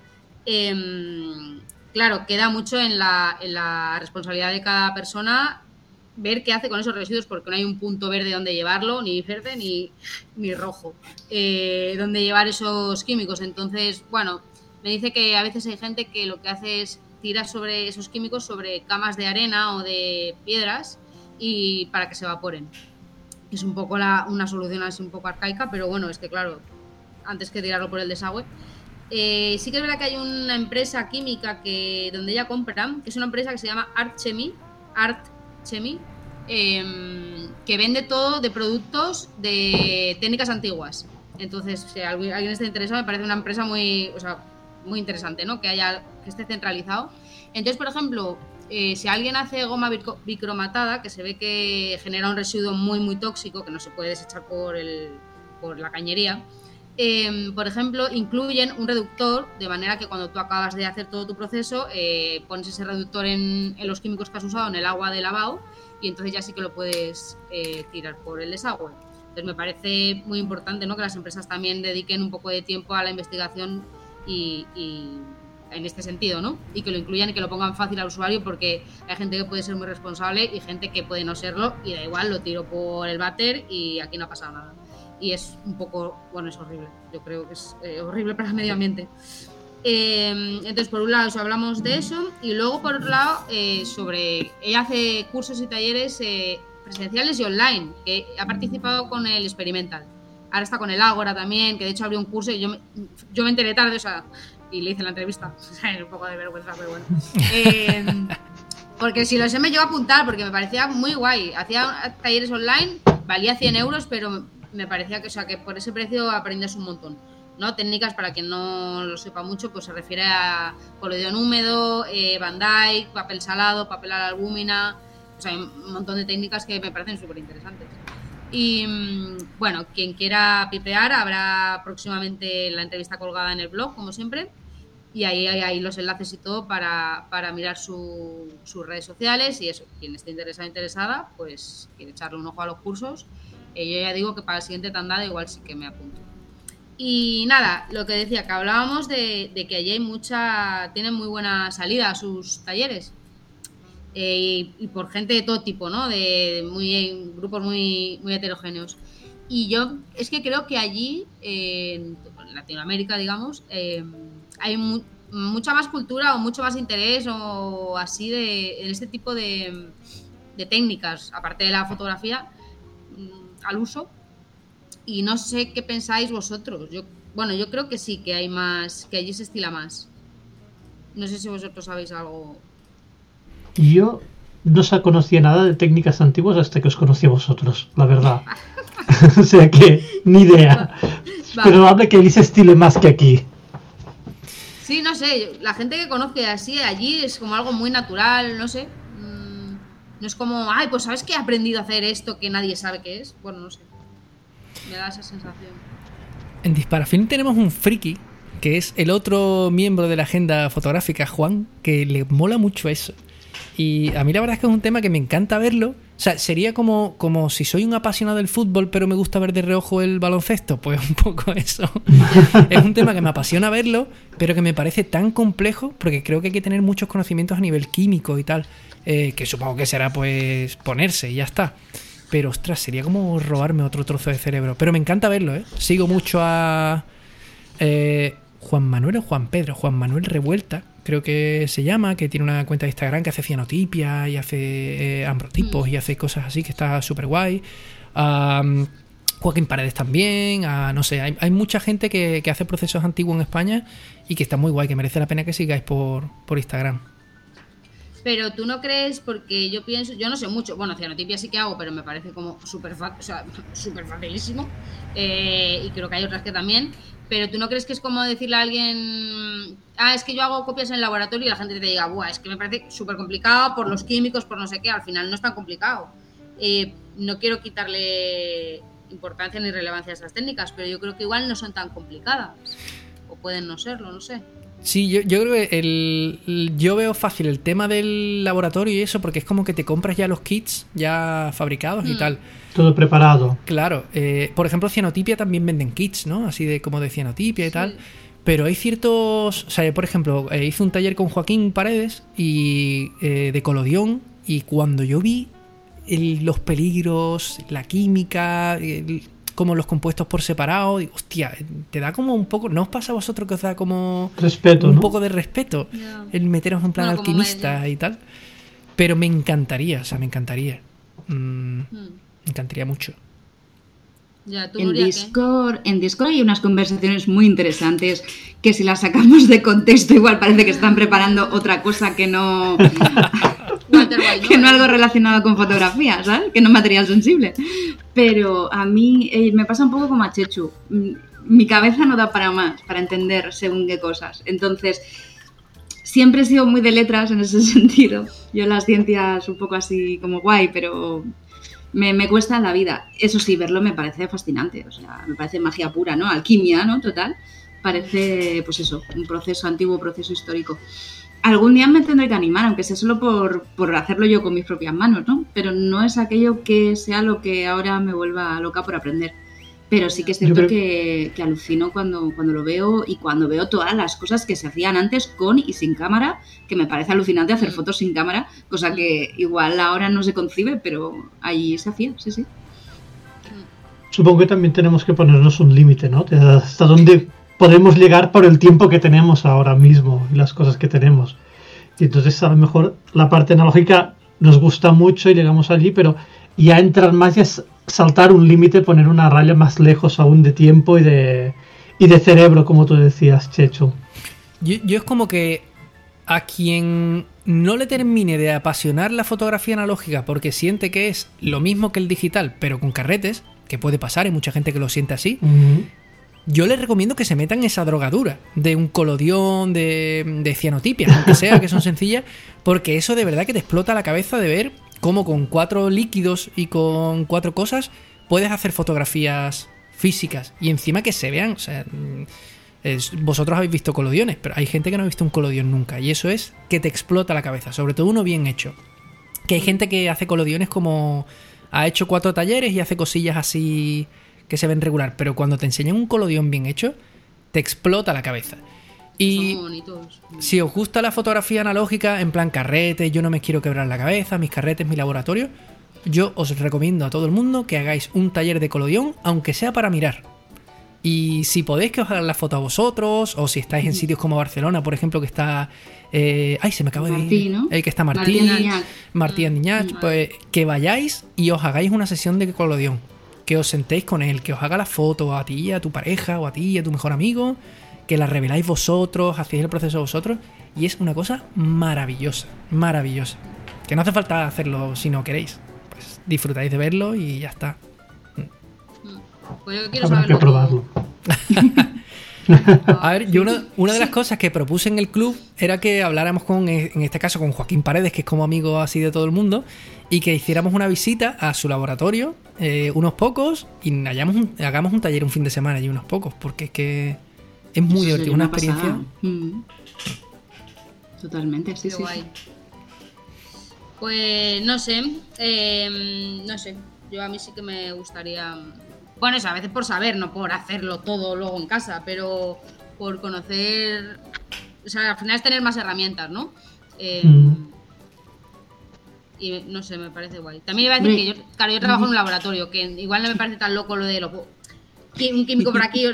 em, claro, queda mucho en la, en la responsabilidad de cada persona ver qué hace con esos residuos, porque no hay un punto verde donde llevarlo, ni verde ni, ni rojo, eh, donde llevar esos químicos. Entonces, bueno, me dice que a veces hay gente que lo que hace es tirar sobre esos químicos sobre camas de arena o de piedras y para que se evaporen. Es un poco la, una solución así un poco arcaica, pero bueno, es que claro, antes que tirarlo por el desagüe. Eh, sí que es verdad que hay una empresa química que donde ella compra, que es una empresa que se llama Art Chemi, Art Chemi, em, que vende todo de productos de técnicas antiguas. Entonces, si alguien está interesado, me parece una empresa muy, o sea, muy interesante, ¿no? Que haya, que esté centralizado. Entonces, por ejemplo, eh, si alguien hace goma bicromatada, que se ve que genera un residuo muy, muy tóxico, que no se puede desechar por, el, por la cañería, eh, por ejemplo, incluyen un reductor, de manera que cuando tú acabas de hacer todo tu proceso, eh, pones ese reductor en, los químicos que has usado, en el agua de lavado, y entonces ya sí que lo puedes eh, tirar por el desagüe. Entonces me parece muy importante que las empresas también dediquen un poco de tiempo a la investigación y, y en este sentido, ¿no? Y que lo incluyan y que lo pongan fácil al usuario porque hay gente que puede ser muy responsable y gente que puede no serlo y da igual, lo tiro por el váter y aquí no ha pasado nada. Y es un poco, bueno, es horrible. Yo creo que es eh, horrible para el medio ambiente. Eh, entonces, por un lado, eso, hablamos de eso y luego, por otro lado, eh, sobre. Ella hace cursos y talleres eh, presenciales y online, que ha participado con el Experimental. Ahora está con el Ágora también, que de hecho abrió un curso y yo me, yo me enteré tarde, o sea, y le hice la entrevista. O sea, es un poco de vergüenza, pero bueno. Eh, porque si lo sé, me llevo a apuntar porque me parecía muy guay. Hacía talleres online, valía 100 euros, pero me parecía que, o sea, que por ese precio aprendes un montón. ¿no? Técnicas, para quien no lo sepa mucho, pues se refiere a coloidón húmedo, eh, Dyke, papel salado, papel a la albúmina, o sea, hay un montón de técnicas que me parecen súper interesantes. Y mm, bueno, quien quiera pipear, habrá próximamente la entrevista colgada en el blog, como siempre, y ahí hay los enlaces y todo para, para mirar su- sus redes sociales y eso, quien esté interesado interesada, pues quiere echarle un ojo a los cursos. Yo ya digo que para el siguiente tandada igual sí que me apunto. Y nada, lo que decía, que hablábamos de, que allí hay mucha, tienen muy buena salida a sus talleres. Eh, y, por gente de todo tipo, ¿no? De muy, grupos muy, heterogéneos. Y yo es que creo que allí, en Latinoamérica, digamos, eh, hay mu- mucha más cultura o mucho más interés o así de, en este tipo de, técnicas, aparte de la fotografía, al uso. Y no sé qué pensáis vosotros. Yo Bueno, yo creo que sí, que hay más, que allí se estila más. No sé si vosotros sabéis algo. Yo no se conocía nada de técnicas antiguas hasta que os conocí a vosotros, la verdad. o sea que, ni idea. Pero habla que allí se estile más que aquí. Sí, no sé, la gente que conoce así allí es como algo muy natural, no sé. No es como, ay, pues sabes que he aprendido a hacer esto que nadie sabe qué es. Bueno, no sé. Me da esa sensación. En Disparafilm tenemos un friki, que es el otro miembro de la agenda fotográfica, Juan, que le mola mucho eso. Y a mí la verdad es que es un tema que me encanta verlo. O sea, sería como, como si soy un apasionado del fútbol, pero me gusta ver de reojo el baloncesto. Pues un poco eso. es un tema que me apasiona verlo, pero que me parece tan complejo, porque creo que hay que tener muchos conocimientos a nivel químico y tal. Eh, que supongo que será pues ponerse y ya está. Pero ostras, sería como robarme otro trozo de cerebro. Pero me encanta verlo, ¿eh? Sigo mucho a eh, Juan Manuel o Juan Pedro, Juan Manuel Revuelta, creo que se llama, que tiene una cuenta de Instagram que hace cianotipia y hace eh, ambrotipos y hace cosas así que está súper guay. Joaquín Paredes también, no sé, hay, mucha gente que, hace procesos antiguos en España y que está muy guay, que merece la pena que sigáis por, por Instagram. Pero tú no crees, porque yo pienso, yo no sé mucho, bueno, cianotipia sí que hago, pero me parece como súper o sea, facilísimo. Eh, y creo que hay otras que también. Pero tú no crees que es como decirle a alguien, ah, es que yo hago copias en el laboratorio y la gente te diga, buah, es que me parece súper complicado por los químicos, por no sé qué, al final no es tan complicado. Eh, no quiero quitarle importancia ni relevancia a esas técnicas, pero yo creo que igual no son tan complicadas. O pueden no serlo, no sé. Sí, yo, creo que el, yo veo fácil el tema del laboratorio y eso, porque es como que te compras ya los kits ya fabricados y mm. tal. Todo preparado. Claro. Eh, por ejemplo, Cianotipia también venden kits, ¿no? Así de como de Cianotipia y tal. Pero hay ciertos. O sea, por ejemplo, eh, hice un taller con Joaquín Paredes y eh, de colodión. Y cuando yo vi los peligros, la química, como los compuestos por separado. Digo, hostia, te da como un poco. ¿No os pasa a vosotros que os da como. Respeto. Un poco de respeto el meteros en plan alquimista y tal. Pero me encantaría, o sea, me encantaría. Mm, hmm. Me encantaría mucho. en, Discord, en Discord hay unas conversaciones muy interesantes que si las sacamos de contexto igual parece que están preparando otra cosa que no que no algo relacionado con fotografía, ¿sabes? Que no material sensible. Pero a mí eh, me pasa un poco como a Chechu. Mm, mi cabeza no da para más, para entender según qué cosas. Entonces, siempre he sido muy de letras en ese sentido. Yo las ciencias un poco así como guay, pero me, me, cuesta la vida. Eso sí, verlo me parece fascinante, o sea, me parece magia pura, ¿no? Alquimia, ¿no? Total. Parece, pues eso, un proceso antiguo, proceso histórico algún día me tendré que animar, aunque sea solo por, por, hacerlo yo con mis propias manos, ¿no? Pero no es aquello que sea lo que ahora me vuelva loca por aprender. Pero sí que es cierto que, que, alucino cuando, cuando lo veo y cuando veo todas las cosas que se hacían antes con y sin cámara, que me parece alucinante hacer fotos sin cámara, cosa que igual ahora no se concibe, pero allí se hacía, sí, sí. Supongo que también tenemos que ponernos un límite, ¿no? Hasta dónde podemos llegar por el tiempo que tenemos ahora mismo y las cosas que tenemos. Y entonces a lo mejor la parte analógica nos gusta mucho y llegamos allí, pero ya entrar más y es saltar un límite, poner una raya más lejos aún de tiempo y de, y de cerebro, como tú decías, Checho. Yo, yo es como que a quien no le termine de apasionar la fotografía analógica porque siente que es lo mismo que el digital, pero con carretes, que puede pasar, hay mucha gente que lo siente así, yo les recomiendo que se metan esa drogadura de un colodión, de, de cianotipia, aunque sea que son sencillas, porque eso de verdad que te explota la cabeza de ver cómo con cuatro líquidos y con cuatro cosas puedes hacer fotografías físicas y encima que se vean. O sea, vosotros habéis visto colodiones, pero hay gente que no ha visto un colodión nunca y eso es que te explota la cabeza, sobre todo uno bien hecho. Que hay gente que hace colodiones como ha hecho cuatro talleres y hace cosillas así que se ven regular, pero cuando te enseñan un colodión bien hecho, te explota la cabeza. Y si os gusta la fotografía analógica, en plan carrete, yo no me quiero quebrar la cabeza, mis carretes, mi laboratorio, yo os recomiendo a todo el mundo que hagáis un taller de colodión, aunque sea para mirar. Y si podéis que os hagan la foto a vosotros, o si estáis en sitios como Barcelona, por ejemplo, que está. Eh, ay, se me acaba de ir. El que está Martín. Martín. Mm. pues que vayáis y os hagáis una sesión de colodión que os sentéis con él, que os haga la foto a ti, a tu pareja, o a ti, a tu mejor amigo, que la reveláis vosotros, hacéis el proceso vosotros, y es una cosa maravillosa, maravillosa. Que no hace falta hacerlo si no queréis. Pues disfrutáis de verlo y ya está. Pues yo quiero Habrá que saberlo probarlo. A ver, yo una, una de las cosas que propuse en el club era que habláramos con, en este caso, con Joaquín Paredes, que es como amigo así de todo el mundo, y que hiciéramos una visita a su laboratorio, eh, unos pocos, y hagamos un, hagamos un taller un fin de semana y unos pocos, porque es que es muy Eso divertido, una experiencia. Mm. Totalmente, sí, Qué sí. guay. sí. Pues no sé, eh, no sé. Yo a mí sí que me gustaría. Bueno, eso, a veces por saber, no por hacerlo todo luego en casa, pero por conocer. O sea, al final es tener más herramientas, ¿no? Eh, Mm. Y no sé, me parece guay. También iba a decir que yo, claro, yo trabajo en un laboratorio, que igual no me parece tan loco lo de los un químico por aquí,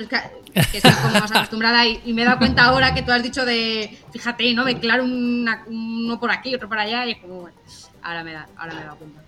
que estoy como más acostumbrada y, y me he dado cuenta ahora que tú has dicho de, fíjate, ¿no? Mezclar una- uno por aquí, otro por allá y es como, bueno, ahora me da, ahora me he dado cuenta.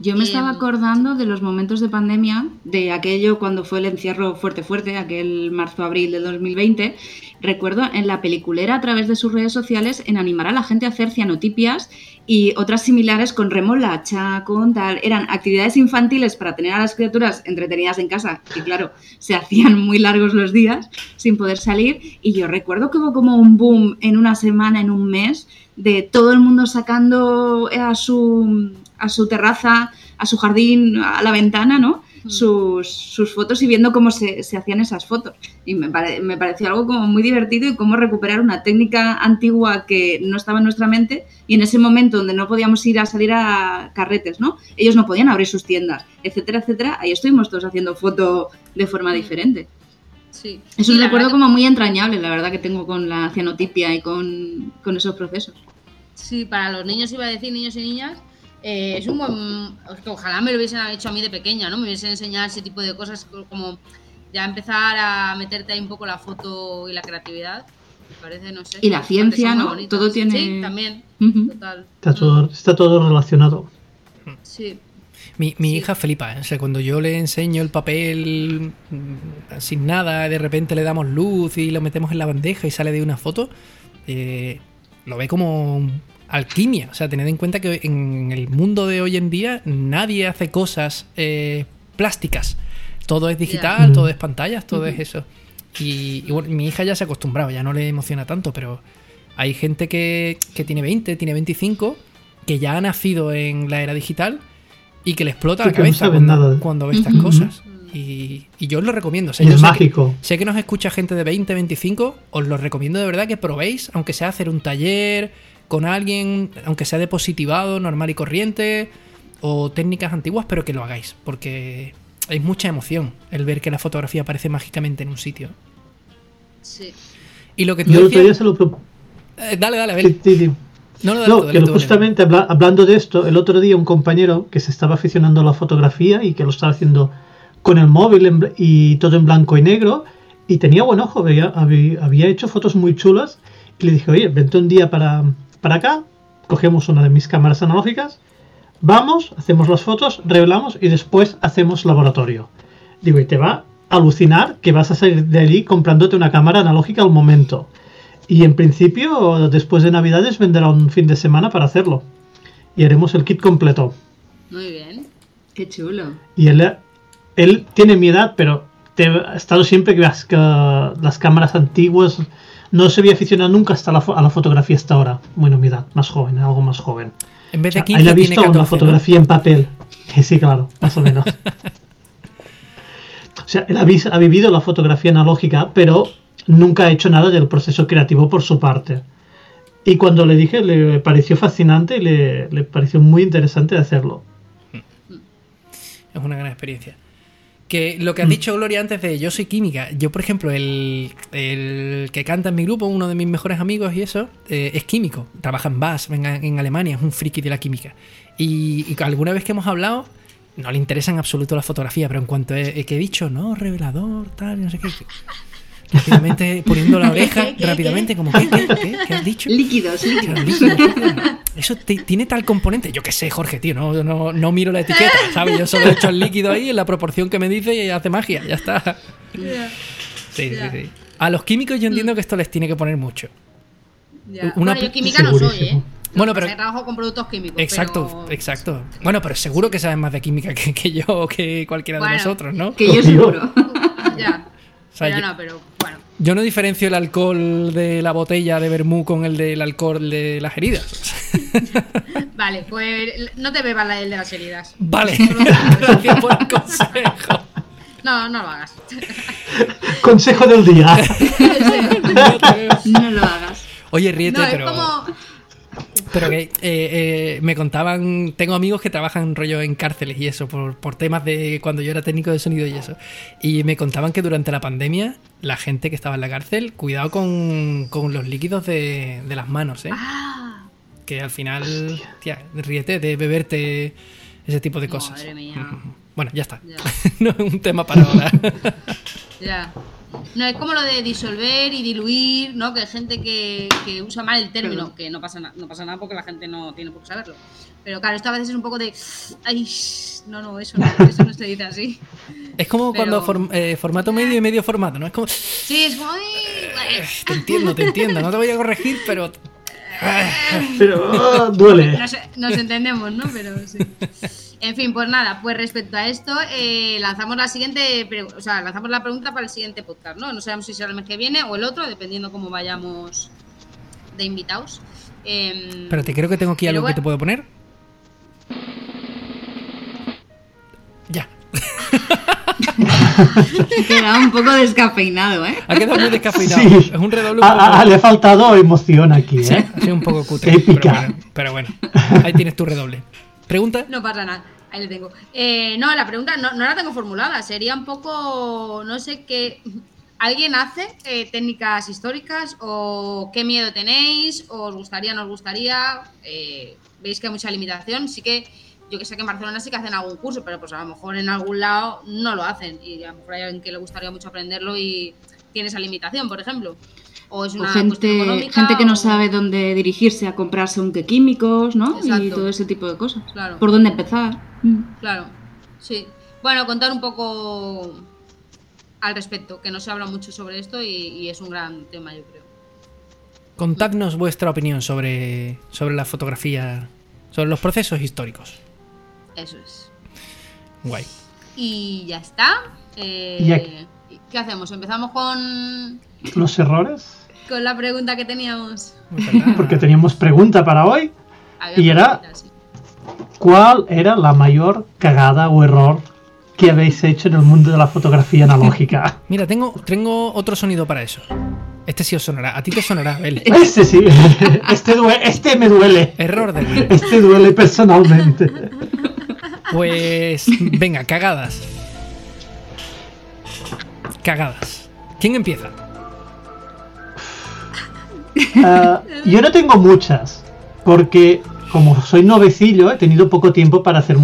Yo me Em, estaba acordando de los momentos de pandemia, de aquello cuando fue el encierro fuerte fuerte, aquel marzo-abril del 2020. Recuerdo en la peliculera a través de sus redes sociales en animar a la gente a hacer cianotipias y otras similares con remolacha, con tal. Eran actividades infantiles para tener a las criaturas entretenidas en casa, que claro, se hacían muy largos los días sin poder salir. Y yo recuerdo que hubo como un boom en una semana, en un mes, de todo el mundo sacando a su, a su terraza, a su jardín, a la ventana, ¿no? Sus, sus fotos y viendo cómo se, se hacían esas fotos. Y me, pare- me pareció algo como muy divertido y cómo recuperar una técnica antigua que no estaba en nuestra mente y en ese momento donde no podíamos ir a salir a carretes, ¿no? Ellos no podían abrir sus tiendas, etcétera, etcétera. Ahí estuvimos todos haciendo foto de forma diferente. Sí. Es un recuerdo como muy entrañable, la verdad, que tengo con la cianotipia y con, con esos procesos. sí, para los niños iba a decir, niños y niñas, eh, es un buen... ojalá me lo hubiesen hecho a mí de pequeña, ¿no? Me hubiesen enseñado ese tipo de cosas como ya empezar a meterte ahí un poco la foto y la creatividad. Me parece, no sé. Y la ciencia, ¿no? Todo tiene- Sí, también. Total. Está todo, está todo relacionado. Sí. Mi, mi Sí. hija flipa, ¿eh? o sea, cuando yo le enseño el papel mm, sin nada, de repente le damos luz y lo metemos en la bandeja y sale de una foto, eh, lo ve como alquimia. O sea, tened en cuenta que en el mundo de hoy en día nadie hace cosas eh, plásticas. Todo es digital, todo es pantallas, todo es eso. Y, y bueno, mi hija ya se ha acostumbrado, ya no le emociona tanto, pero hay gente que, que tiene 20, tiene 25, que ya ha nacido en la era digital y que le explota Sí, la no cabeza cuando, ve estas cosas. Y, y yo os lo recomiendo. O sea, Y yo es sé que- mágico. Sé que nos escucha gente de 20, 25, os lo recomiendo de verdad que probéis, aunque sea hacer un taller con alguien, aunque sea de positivado, normal y corriente, o técnicas antiguas, pero que lo hagáis, porque hay mucha emoción el ver que la fotografía aparece mágicamente en un sitio. Sí. Y lo que tú Yo el otro día decías... se lo pro- Eh, dale, dale, a ver. Sí, sí, sí. No, no, dale No, tú, dale que tú, dale tú. justamente habla- hablando de esto, el otro día un compañero que se estaba aficionando a la fotografía y que lo estaba haciendo con el móvil en bl- y todo en blanco y negro y tenía buen ojo, veía- había, había hecho fotos muy chulas y le dije, oye, vente un día para, para acá, cogemos una de mis cámaras analógicas, vamos, hacemos las fotos, revelamos y después hacemos laboratorio. Digo, y te va a alucinar que vas a salir de allí comprándote una cámara analógica al momento. Y en principio, después de Navidades, vendrá un fin de semana para hacerlo. Y haremos el kit completo. Muy bien. Qué chulo. Y él, él tiene mi edad, pero te, ha estado siempre que las, que las cámaras antiguas. No se había aficionado nunca hasta la, a la fotografía hasta ahora. Bueno, mi edad, más joven, algo más joven. En vez O de sea, 15 él ha tiene visto 14, una ¿no? fotografía en papel. Que sí, claro, más o menos. o sea, él ha vivido la fotografía analógica, pero nunca ha hecho nada del proceso creativo por su parte. Y cuando le dije, le pareció fascinante y le, le pareció muy interesante hacerlo. Es una gran experiencia. Que lo que has dicho, Gloria, antes de yo soy química. Yo, por ejemplo, el, el que canta en mi grupo, uno de mis mejores amigos y eso, eh, es químico. Trabaja en BAS, en, en Alemania, es un friki de la química. Y, y alguna vez que hemos hablado, no le interesa en absoluto la fotografía, pero en cuanto he, que he dicho, no, revelador, tal, no sé qué. Rápidamente poniendo la oreja, ¿Qué, qué, rápidamente, como, ¿qué, qué, qué, qué has dicho? Líquidos, líquidos. Claro, líquido, líquido. eso te- tiene tal componente. Yo qué sé, Jorge, tío, no, no, no miro la etiqueta, ¿sabes? Yo solo echo el líquido ahí en la proporción que me dice y hace magia, ya está. Sí, sí, sí. A los químicos yo entiendo que esto les tiene que poner mucho. Ya. Una- bueno, yo química no soy, ¿eh? Bueno, pero- trabajo con productos químicos. Exacto, pero- exacto. Bueno, pero seguro que sabes más de química que, que yo o que cualquiera Bueno. de nosotros, ¿no? Que yo seguro. Ya. O sea, pero yo- no, pero bueno. Yo no diferencio el alcohol de la botella de vermú con el del alcohol de las heridas. Vale, pues no te bebas la del de las heridas. Vale, gracias por el consejo. No, no lo hagas. Consejo del día. No lo hagas. Oye, ríete, No, es pero, como. Pero que eh, eh, me contaban, tengo amigos que trabajan rollo en cárceles y eso, por, por temas de cuando yo era técnico de sonido y eso. Y me contaban que durante la pandemia, la gente que estaba en la cárcel, cuidado con, con los líquidos de, de las manos, ¿eh? Ah, Que al final, tía, ríete de beberte ese tipo de cosas. Madre mía. Bueno, ya está. Ya. no es un tema para ahora. ya. No, es como lo de disolver y diluir, ¿no? Que hay gente que, que usa mal el término, que no pasa, na- no pasa nada porque la gente no tiene por qué saberlo. Pero claro, esto a veces es un poco de. Ay, no, no, eso no, eso no se dice así. es como Pero- cuando form- eh, formato medio y medio formato, ¿no? Es como... Sí, es como. "Ay, bueno". Te entiendo, te entiendo. No te voy a corregir, pero... Pero ah, duele. Nos, nos entendemos, ¿no? Pero sí. En fin, pues nada, pues respecto a esto, eh, lanzamos la siguiente, o sea, lanzamos la pregunta para el siguiente podcast, ¿no? No sabemos si será el mes que viene o el otro, dependiendo cómo vayamos de invitados. Em, Espérate, creo que tengo aquí Pero algo que te puedo poner. Ya. Queda un poco descafeinado, ¿eh? Ha quedado muy descafeinado. Sí. Es un redoble un Ah, poco... ah, le ha faltado emoción aquí, Sí, ¿eh? ha sido un poco cutre. Épica. Pero bueno, pero bueno. Ahí tienes tu redoble. ¿Pregunta? No pasa nada, ahí le tengo. Eh, no, la pregunta no, no la tengo formulada, sería un poco, no sé qué, ¿alguien hace eh, técnicas históricas o qué miedo tenéis? ¿O os gustaría, no os gustaría? Eh, ¿Veis que hay mucha limitación? Sí que, yo que sé que en Barcelona sí que hacen algún curso, pero pues a lo mejor en algún lado no lo hacen y a lo mejor hay alguien que le gustaría mucho aprenderlo y tiene esa limitación, por ejemplo. O es O una cuestión gente, económica. gente que no o- sabe dónde dirigirse a comprarse un qué químicos, ¿no? Y todo ese tipo de cosas. Claro. ¿Por dónde empezar? Mm. Claro, sí. Bueno, contar un poco al respecto, que no se habla mucho sobre esto y, y es un gran tema, yo creo. Contadnos vuestra opinión sobre, sobre la fotografía, sobre los procesos históricos. Eso es. Guay. Y ya está. Eh, Y aquí- ¿Qué hacemos? ¿Empezamos con, Los errores. Con la pregunta que teníamos? Porque teníamos pregunta para hoy. Había Y era- sí. ¿Cuál era la mayor cagada o error que habéis hecho en el mundo de la fotografía analógica? Mira, tengo, tengo otro sonido para eso. Este sí os sonará. A ti te sonará, Bel. Este sí, este, este me duele. Error de Bel. Este duele personalmente. Pues venga, cagadas. Cagadas. ¿Quién empieza? Ah, yo no tengo muchas, porque como soy novecillo, he tenido poco tiempo para hacer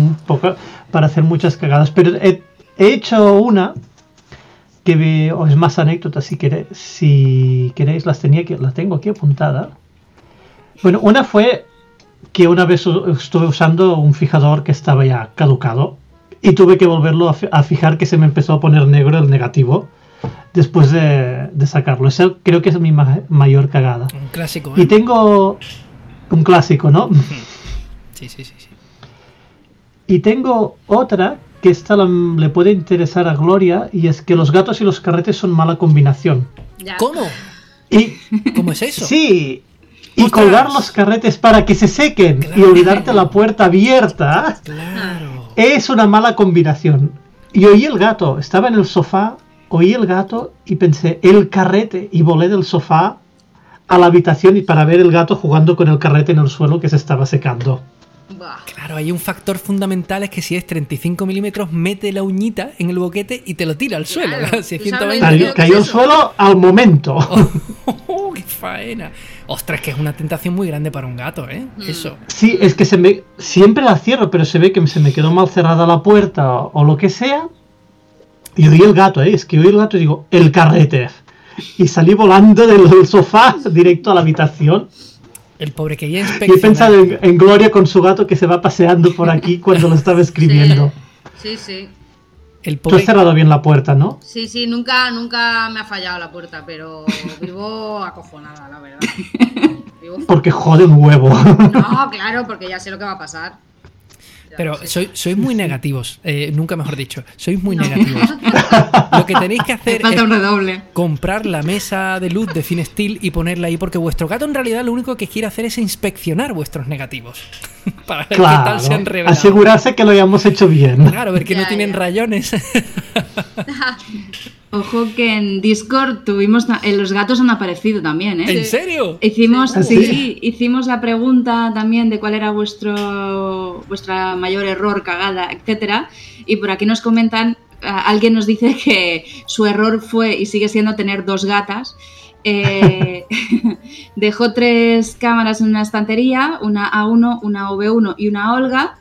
para hacer muchas cagadas, pero he, he hecho una que ve- o es más anécdota si queréis, las tenía que la tengo aquí apuntada. Bueno, una fue que una vez estuve usando un fijador que estaba ya caducado y tuve que volverlo a fijar que se me empezó a poner negro el negativo después de, de sacarlo. Esa creo que es mi ma- mayor cagada. Un clásico, Y ¿eh? tengo un clásico, ¿no? Sí, sí, sí. sí. Y tengo otra que esta la- le puede interesar a Gloria y es que los gatos y los carretes son mala combinación. Ya. ¿Cómo? Y ¿Cómo es eso? sí, y ¡Ostras! colgar los carretes para que se sequen y olvidarte la puerta abierta Claro. es una mala combinación. Y oí el gato, estaba en el sofá, oí el gato y pensé, el carrete, y volé del sofá a la habitación y para ver el gato jugando con el carrete en el suelo que se estaba secando. Claro, hay un factor fundamental es que si es 35 milímetros, mete la uñita en el boquete y te lo tira al suelo. Claro, Si es tú sabes 120. lo Cayó, al suelo al momento. ¡Oh, ¡Qué faena! Ostras, que es una tentación muy grande para un gato, ¿eh? Mm. Eso. Sí, es que se me siempre la cierro, pero se ve que se me quedó mal cerrada la puerta o, o lo que sea. Y oí el gato, ¿eh? es que oí el gato y digo, el carrete. Y salí volando del, del sofá directo a la habitación. El pobre que ya Yo he pensado en, en Gloria con su gato que se va paseando por aquí cuando lo estaba escribiendo. Sí, sí. El Tú pobre... has cerrado bien la puerta, ¿no? Sí, sí, nunca, nunca me ha fallado la puerta, pero vivo acojonada, la verdad. Vivo- Porque jode un huevo. No, claro, porque ya sé lo que va a pasar. Pero sois, sois muy negativos, eh, nunca mejor dicho, sois muy negativos. Lo que tenéis que hacer falta es un redoble. comprar la mesa de luz de Cinestill y ponerla ahí, porque vuestro gato en realidad lo único que quiere hacer es inspeccionar vuestros negativos. Para ver qué tal se han revelado. Asegurarse que lo hayamos hecho bien. Claro, ver que no tienen ya. rayones. Ojo que en Discord tuvimos. eh, los gatos han aparecido también, ¿eh? ¿En serio? Hicimos, ¿Ah, sí, sí? hicimos la pregunta también de cuál era vuestro vuestra mayor error, cagada, etcétera. Y por aquí nos comentan, a- alguien nos dice que su error fue y sigue siendo tener dos gatas. Eh, dejó tres cámaras en una estantería, una A1, una V1 y una Olga.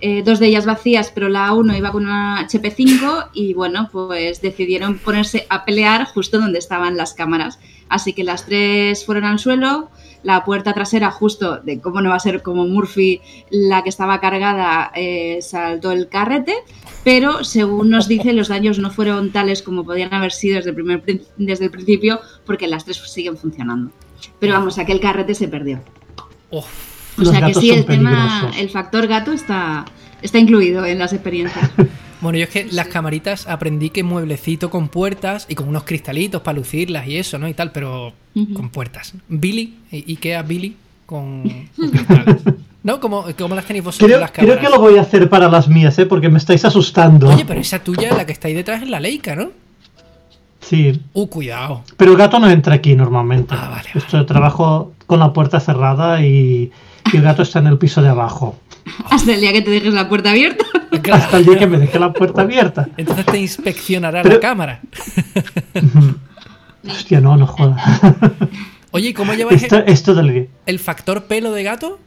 Eh, dos de ellas vacías, pero la A1 iba con una HP5 y bueno, pues decidieron ponerse a pelear justo donde estaban las cámaras. Así que las tres fueron al suelo, la puerta trasera justo de cómo no va a ser como Murphy, la que estaba cargada eh, saltó el carrete, pero según nos dice los daños no fueron tales como podían haber sido desde el, primer, desde el principio porque las tres siguen funcionando. Pero vamos, aquel carrete se perdió. O Los sea que sí, el tema, el factor gato está, está incluido en las experiencias. Bueno, yo es que las camaritas aprendí que mueblecito con puertas y con unos cristalitos para lucirlas y eso, ¿no? Y tal, pero con puertas. Billy, I- Ikea Billy con, con cristales. ¿No? Como, como las tenéis vosotros Creo, las creo cámaras. que lo voy a hacer para las mías, ¿eh? Porque me estáis asustando. Oye, pero esa tuya, la que está ahí detrás, es la Leica, ¿no? Sí, Uh, cuidado. pero el gato no entra aquí normalmente. Ah, vale, Esto trabajo con la puerta cerrada y, y el gato está en el piso de abajo. Hasta el día que te dejes la puerta abierta. Hasta el día que me deje la puerta abierta. Entonces te inspeccionará Pero- la cámara. Hostia, no, no joda. Oye, ¿y cómo lleváis Esto, el, esto del... el factor pelo de gato?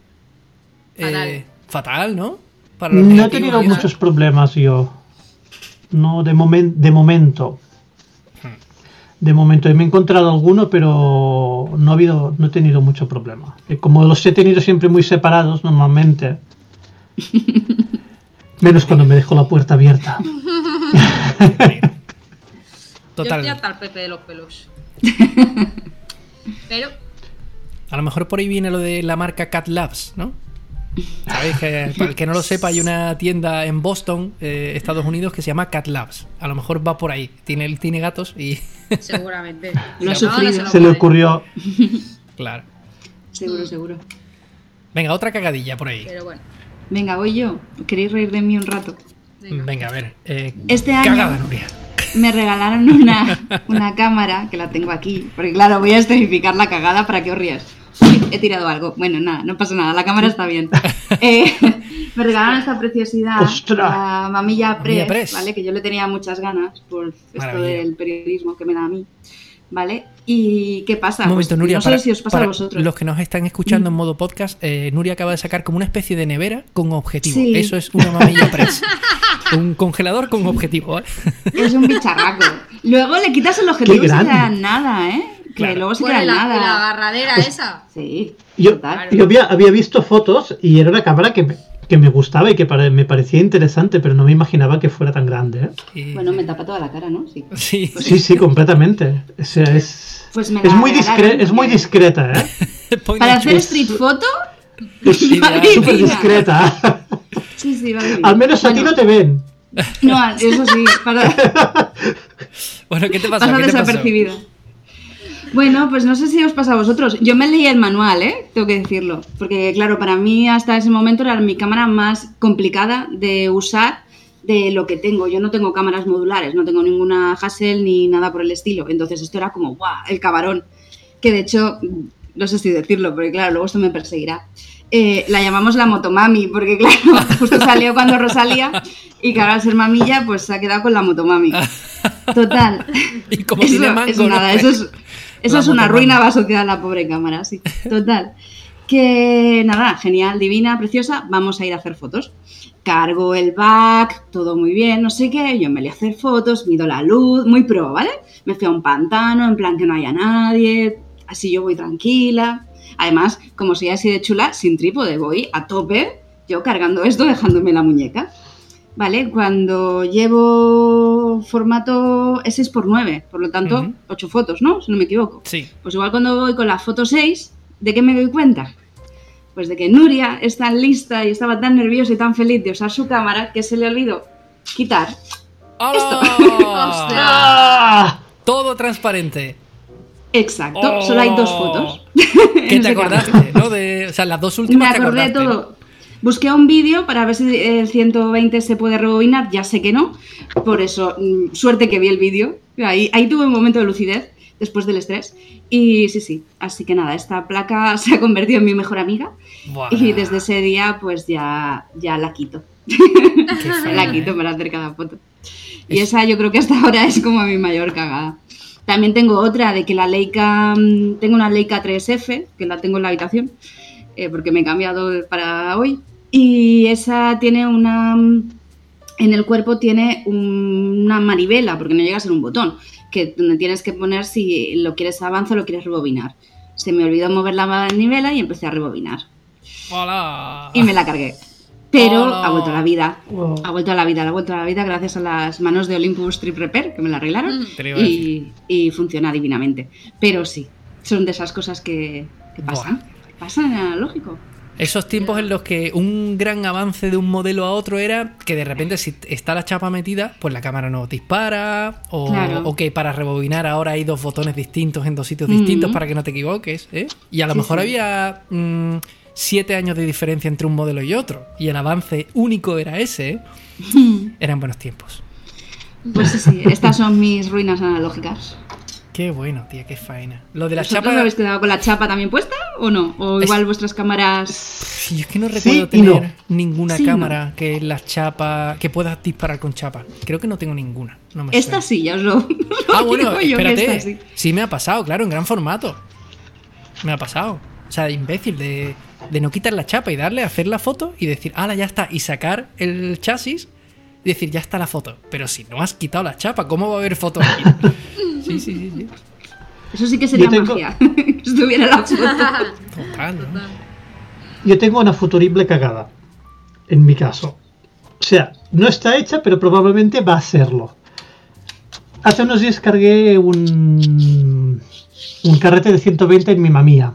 Fatal. Eh, fatal, ¿no? Para No he tenido muchos problemas yo. No, de, momen- de momento. De momento me he encontrado alguno, pero no ha habido, no he tenido mucho problema. Eh, Como los he tenido siempre muy separados normalmente. Menos cuando me dejo la puerta abierta. Yo Total. estoy hasta el pepe de los pelos. Pero, A lo mejor por ahí viene lo de la marca Cat Labs, ¿no? Sabéis que, para el que no lo sepa, hay una tienda en Boston, eh, Estados Unidos, que se llama Cat Labs. A lo mejor va por ahí. Tiene, tiene gatos y. seguramente. No, sufrido. Se le ocurrió. claro. Seguro, seguro. Venga, otra cagadilla por ahí. Pero bueno. Venga, voy yo. ¿Queréis reír de mí un rato? venga. Venga, a ver. eh, Este año- Cagada, Nuria. Me regalaron una, una cámara, que la tengo aquí, porque claro, voy a escenificar la cagada para que os rías. He tirado algo. Bueno, nada, no pasa nada, la cámara está bien. Eh, me regalaron esta preciosidad, ¡Ostras! la mamilla Mamilla Press. ¿vale? Que yo le tenía muchas ganas por esto del periodismo que me da a mí, ¿vale? ¿Y qué pasa? Un momento, Pues, Nuria. no para, sé si os pasa para a vosotros. Mm. Los que nos están escuchando en modo podcast, eh, Nuria acaba de sacar como una especie de nevera con objetivo. Sí. Eso es una mamilla press. Un congelador con objetivo, ¿eh? Es un bicharraco. Luego le quitas el objetivo y en nada, ¿eh? Que Claro. luego se queda la, y la nada. agarradera esa. Sí, Yo, había, había visto fotos y era una cámara que me, que me gustaba y que me parecía interesante, pero no me imaginaba que fuera tan grande. ¿eh? Bueno, me tapa toda la cara, ¿no? Sí. Sí, Sí, sí, completamente. O sea, es, Pues me es, la muy discre- es muy discreta, ¿eh? Para hacer street photo, Es súper discreta. sí, sí, va bien. Al menos a ti Bueno, no te ven. No, eso sí, para, Bueno, ¿qué te pasó? pasa desapercibida. Bueno, pues no sé si os pasa a vosotros. Yo me leí el manual, ¿eh? Tengo que decirlo. Porque, claro, para mí hasta ese momento era mi cámara más complicada de usar de lo que tengo. Yo no tengo cámaras modulares, no tengo ninguna Hassel ni nada por el estilo. Entonces esto era como, ¡guau! El cabarón. Que de hecho, no sé si decirlo, porque claro, luego esto me perseguirá. Eh, la llamamos la motomami, porque claro, justo salió cuando Rosalía y claro, al ser mamilla, pues se ha quedado con la motomami. Total. Y como eso, tiene mango, eso ¿no? nada, eso es, eso La es una ruina va a a la pobre cámara, sí. Total. Que nada, genial, divina, preciosa, vamos a ir a hacer fotos. Cargo el back, todo muy bien, no sé qué, yo me voy a hacer fotos, mido la luz, muy pro, ¿vale? Me fui a un pantano, en plan que no haya nadie, Así yo voy tranquila. Además, como soy así de chula, sin trípode, voy a tope, yo cargando esto, dejándome la muñeca. ¿Vale? Cuando llevo formato es 6x9, por lo tanto, Ujú. 8 fotos, ¿no? Si no me equivoco. Sí. Pues igual cuando voy con la foto 6, ¿de qué me doy cuenta? Pues de que Nuria es tan lista y estaba tan nerviosa y tan feliz de usar su cámara que se le olvidó quitar. ¡Hola! ¡Ah! Todo transparente. Exacto, Oh. solo hay dos fotos. ¿Qué En te acordaste? ¿no? De, o sea, las dos Me últimas te acordé de acordaste. todo. Busqué un vídeo para ver si el 120 se puede rebobinar, ya sé que no. Por eso, mm, suerte que vi el vídeo. Ahí, ahí tuve un momento de lucidez después del estrés. Y sí, sí. Así que nada, esta placa se ha convertido en mi mejor amiga. Buah, Y desde ese día, pues ya, ya la quito. la quito ¿eh? para hacer cada foto. Y esa yo creo que hasta ahora es como mi mayor cagada. También tengo otra de que la Leica, mm, tengo una Leica 3F, que la tengo en la habitación, eh, porque me he cambiado para hoy. Y esa tiene una, en el cuerpo tiene un- una manivela, porque no llega a ser un botón, que donde tienes que poner si lo quieres avanzar o lo quieres rebobinar. Se me olvidó mover la manivela y empecé a rebobinar. Hola. Y me la cargué. Pero Hola. ha vuelto a la vida. Wow. Ha vuelto a la vida, ha vuelto a la vida gracias a las manos de Olympus Trip Repair, que me la arreglaron. Mm. Y, y funciona divinamente. Pero sí, son de esas cosas que, que pasan. Buah. Pasan en analógico. Esos tiempos en los que un gran avance de un modelo a otro era que de repente si está la chapa metida, pues la cámara no dispara, o, Claro. o que para rebobinar ahora hay dos botones distintos en dos sitios distintos para que no te equivoques, ¿eh? Y a lo Sí, mejor sí. había mm, siete años de diferencia entre un modelo y otro, y el avance único era ese, ¿eh? Eran buenos tiempos. Pues sí, sí, estas son mis ruinas analógicas. Qué bueno, tía, qué faena. Lo de la ¿Vosotros chapa... habéis quedado con la chapa también puesta o no? ¿O Es- igual vuestras cámaras... Sí, es que no recuerdo tener no. ninguna Sí y no. cámara que las chapas que puedas disparar con chapa. Creo que no tengo ninguna. No me Esta suena. sí, ya os lo, Ah, bueno, yo, espérate. esta sí. Sí. me ha pasado, claro, en gran formato. Me ha pasado. O sea, de imbécil, de, de no quitar la chapa y darle a hacer la foto y decir, ala, ya está. Y sacar el chasis y decir, ya está la foto. Pero si no has quitado la chapa, ¿cómo va a haber foto aquí? Sí, sí, sí, sí. Eso sí que sería tengo- magia. que estuviera la foto. Total, ¿no? Yo tengo una futurible cagada, en mi caso. O sea, no está hecha, pero probablemente va a serlo. Hace unos días cargué un, un carrete de 120 en mi mamía.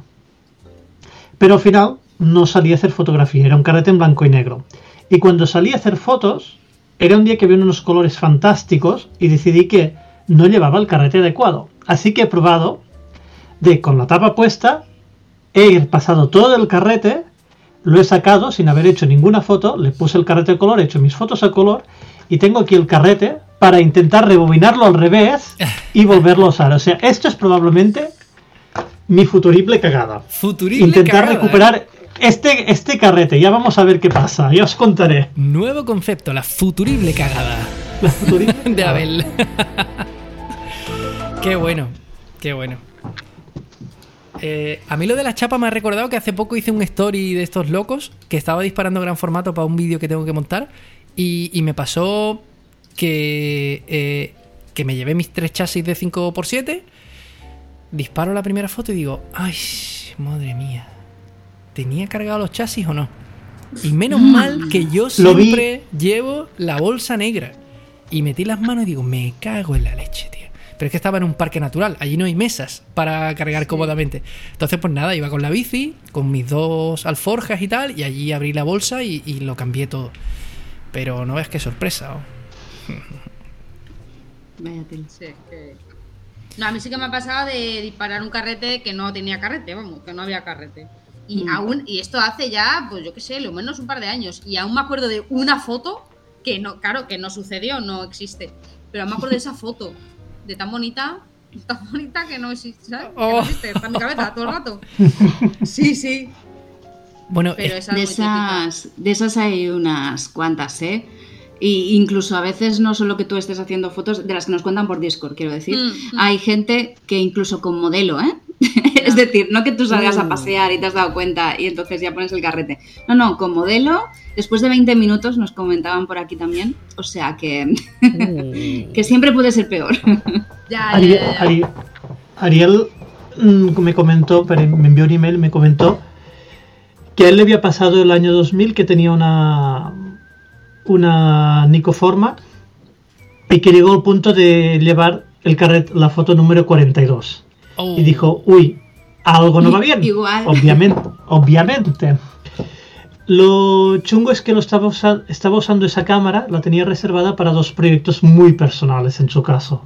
Pero al final no salí a hacer fotografía, era un carrete en blanco y negro. Y cuando salí a hacer fotos, era un día que había unos colores fantásticos y decidí que no llevaba el carrete adecuado. Así que he probado de con la tapa puesta, he pasado todo el carrete, lo he sacado sin haber hecho ninguna foto, le puse el carrete de color, he hecho mis fotos a color y tengo aquí el carrete para intentar rebobinarlo al revés y volverlo a usar. O sea, esto es probablemente mi futurible cagada. Futurible Intentar cagada, ¿eh? recuperar este, este carrete. Ya vamos a ver qué pasa. Ya os contaré. Nuevo concepto, la futurible cagada La futurible de cagada. Abel. qué bueno, qué bueno. Eh, a mí lo de la chapa me ha recordado que hace poco hice un story de estos locos que estaba disparando gran formato para un vídeo que tengo que montar y, y me pasó que, eh, que me llevé mis tres chasis de 5x7, disparo la primera foto y digo, ay, madre mía, ¿tenía cargado los chasis o no? Y menos mal que yo siempre llevo la bolsa negra. Y metí las manos y digo, me cago en la leche, tío. Pero es que estaba en un parque natural, allí no hay mesas para cargar cómodamente. Entonces, pues nada, iba con la bici, con mis dos alforjas y tal, y allí abrí la bolsa y, y lo cambié todo. Pero no ves qué sorpresa. ¿o? Vaya. Sí, es que- No, a mí sí que me ha pasado de disparar un carrete que no tenía carrete, vamos, que no había carrete. Y Mm. aún, y esto hace ya, pues yo qué sé, lo menos un par de años. Y aún me acuerdo de una foto que no, claro, que no sucedió, no existe. Pero me acuerdo de esa foto, de tan bonita, tan bonita que no existe, ¿sabes? Que no Oh. existe, está en mi cabeza todo el rato. Sí, sí. Bueno, Pero eh, esa De es esas, de esas hay unas cuantas, ¿eh? Y incluso a veces no solo que tú estés haciendo fotos, de las que nos cuentan por Discord, quiero decir. Mm, mm. Hay gente que incluso con modelo, ¿eh? Es decir, no que tú salgas a pasear y te has dado cuenta y entonces ya pones el carrete. No, no, con modelo, después de 20 minutos nos comentaban por aquí también. O sea que, que siempre puede ser peor. Ya, Ariel, ya, ya. Ari- Ariel, mm, me comentó, me envió un email y me comentó que a él le había pasado el año 2000 que tenía una una Nicoforma y que llegó al punto de llevar el carret la foto número 42 Oh. y dijo, uy, algo no va bien. Igual. Obviamente, obviamente. Lo chungo es que lo estaba, usa- estaba usando esa cámara, la tenía reservada para dos proyectos muy personales en su caso.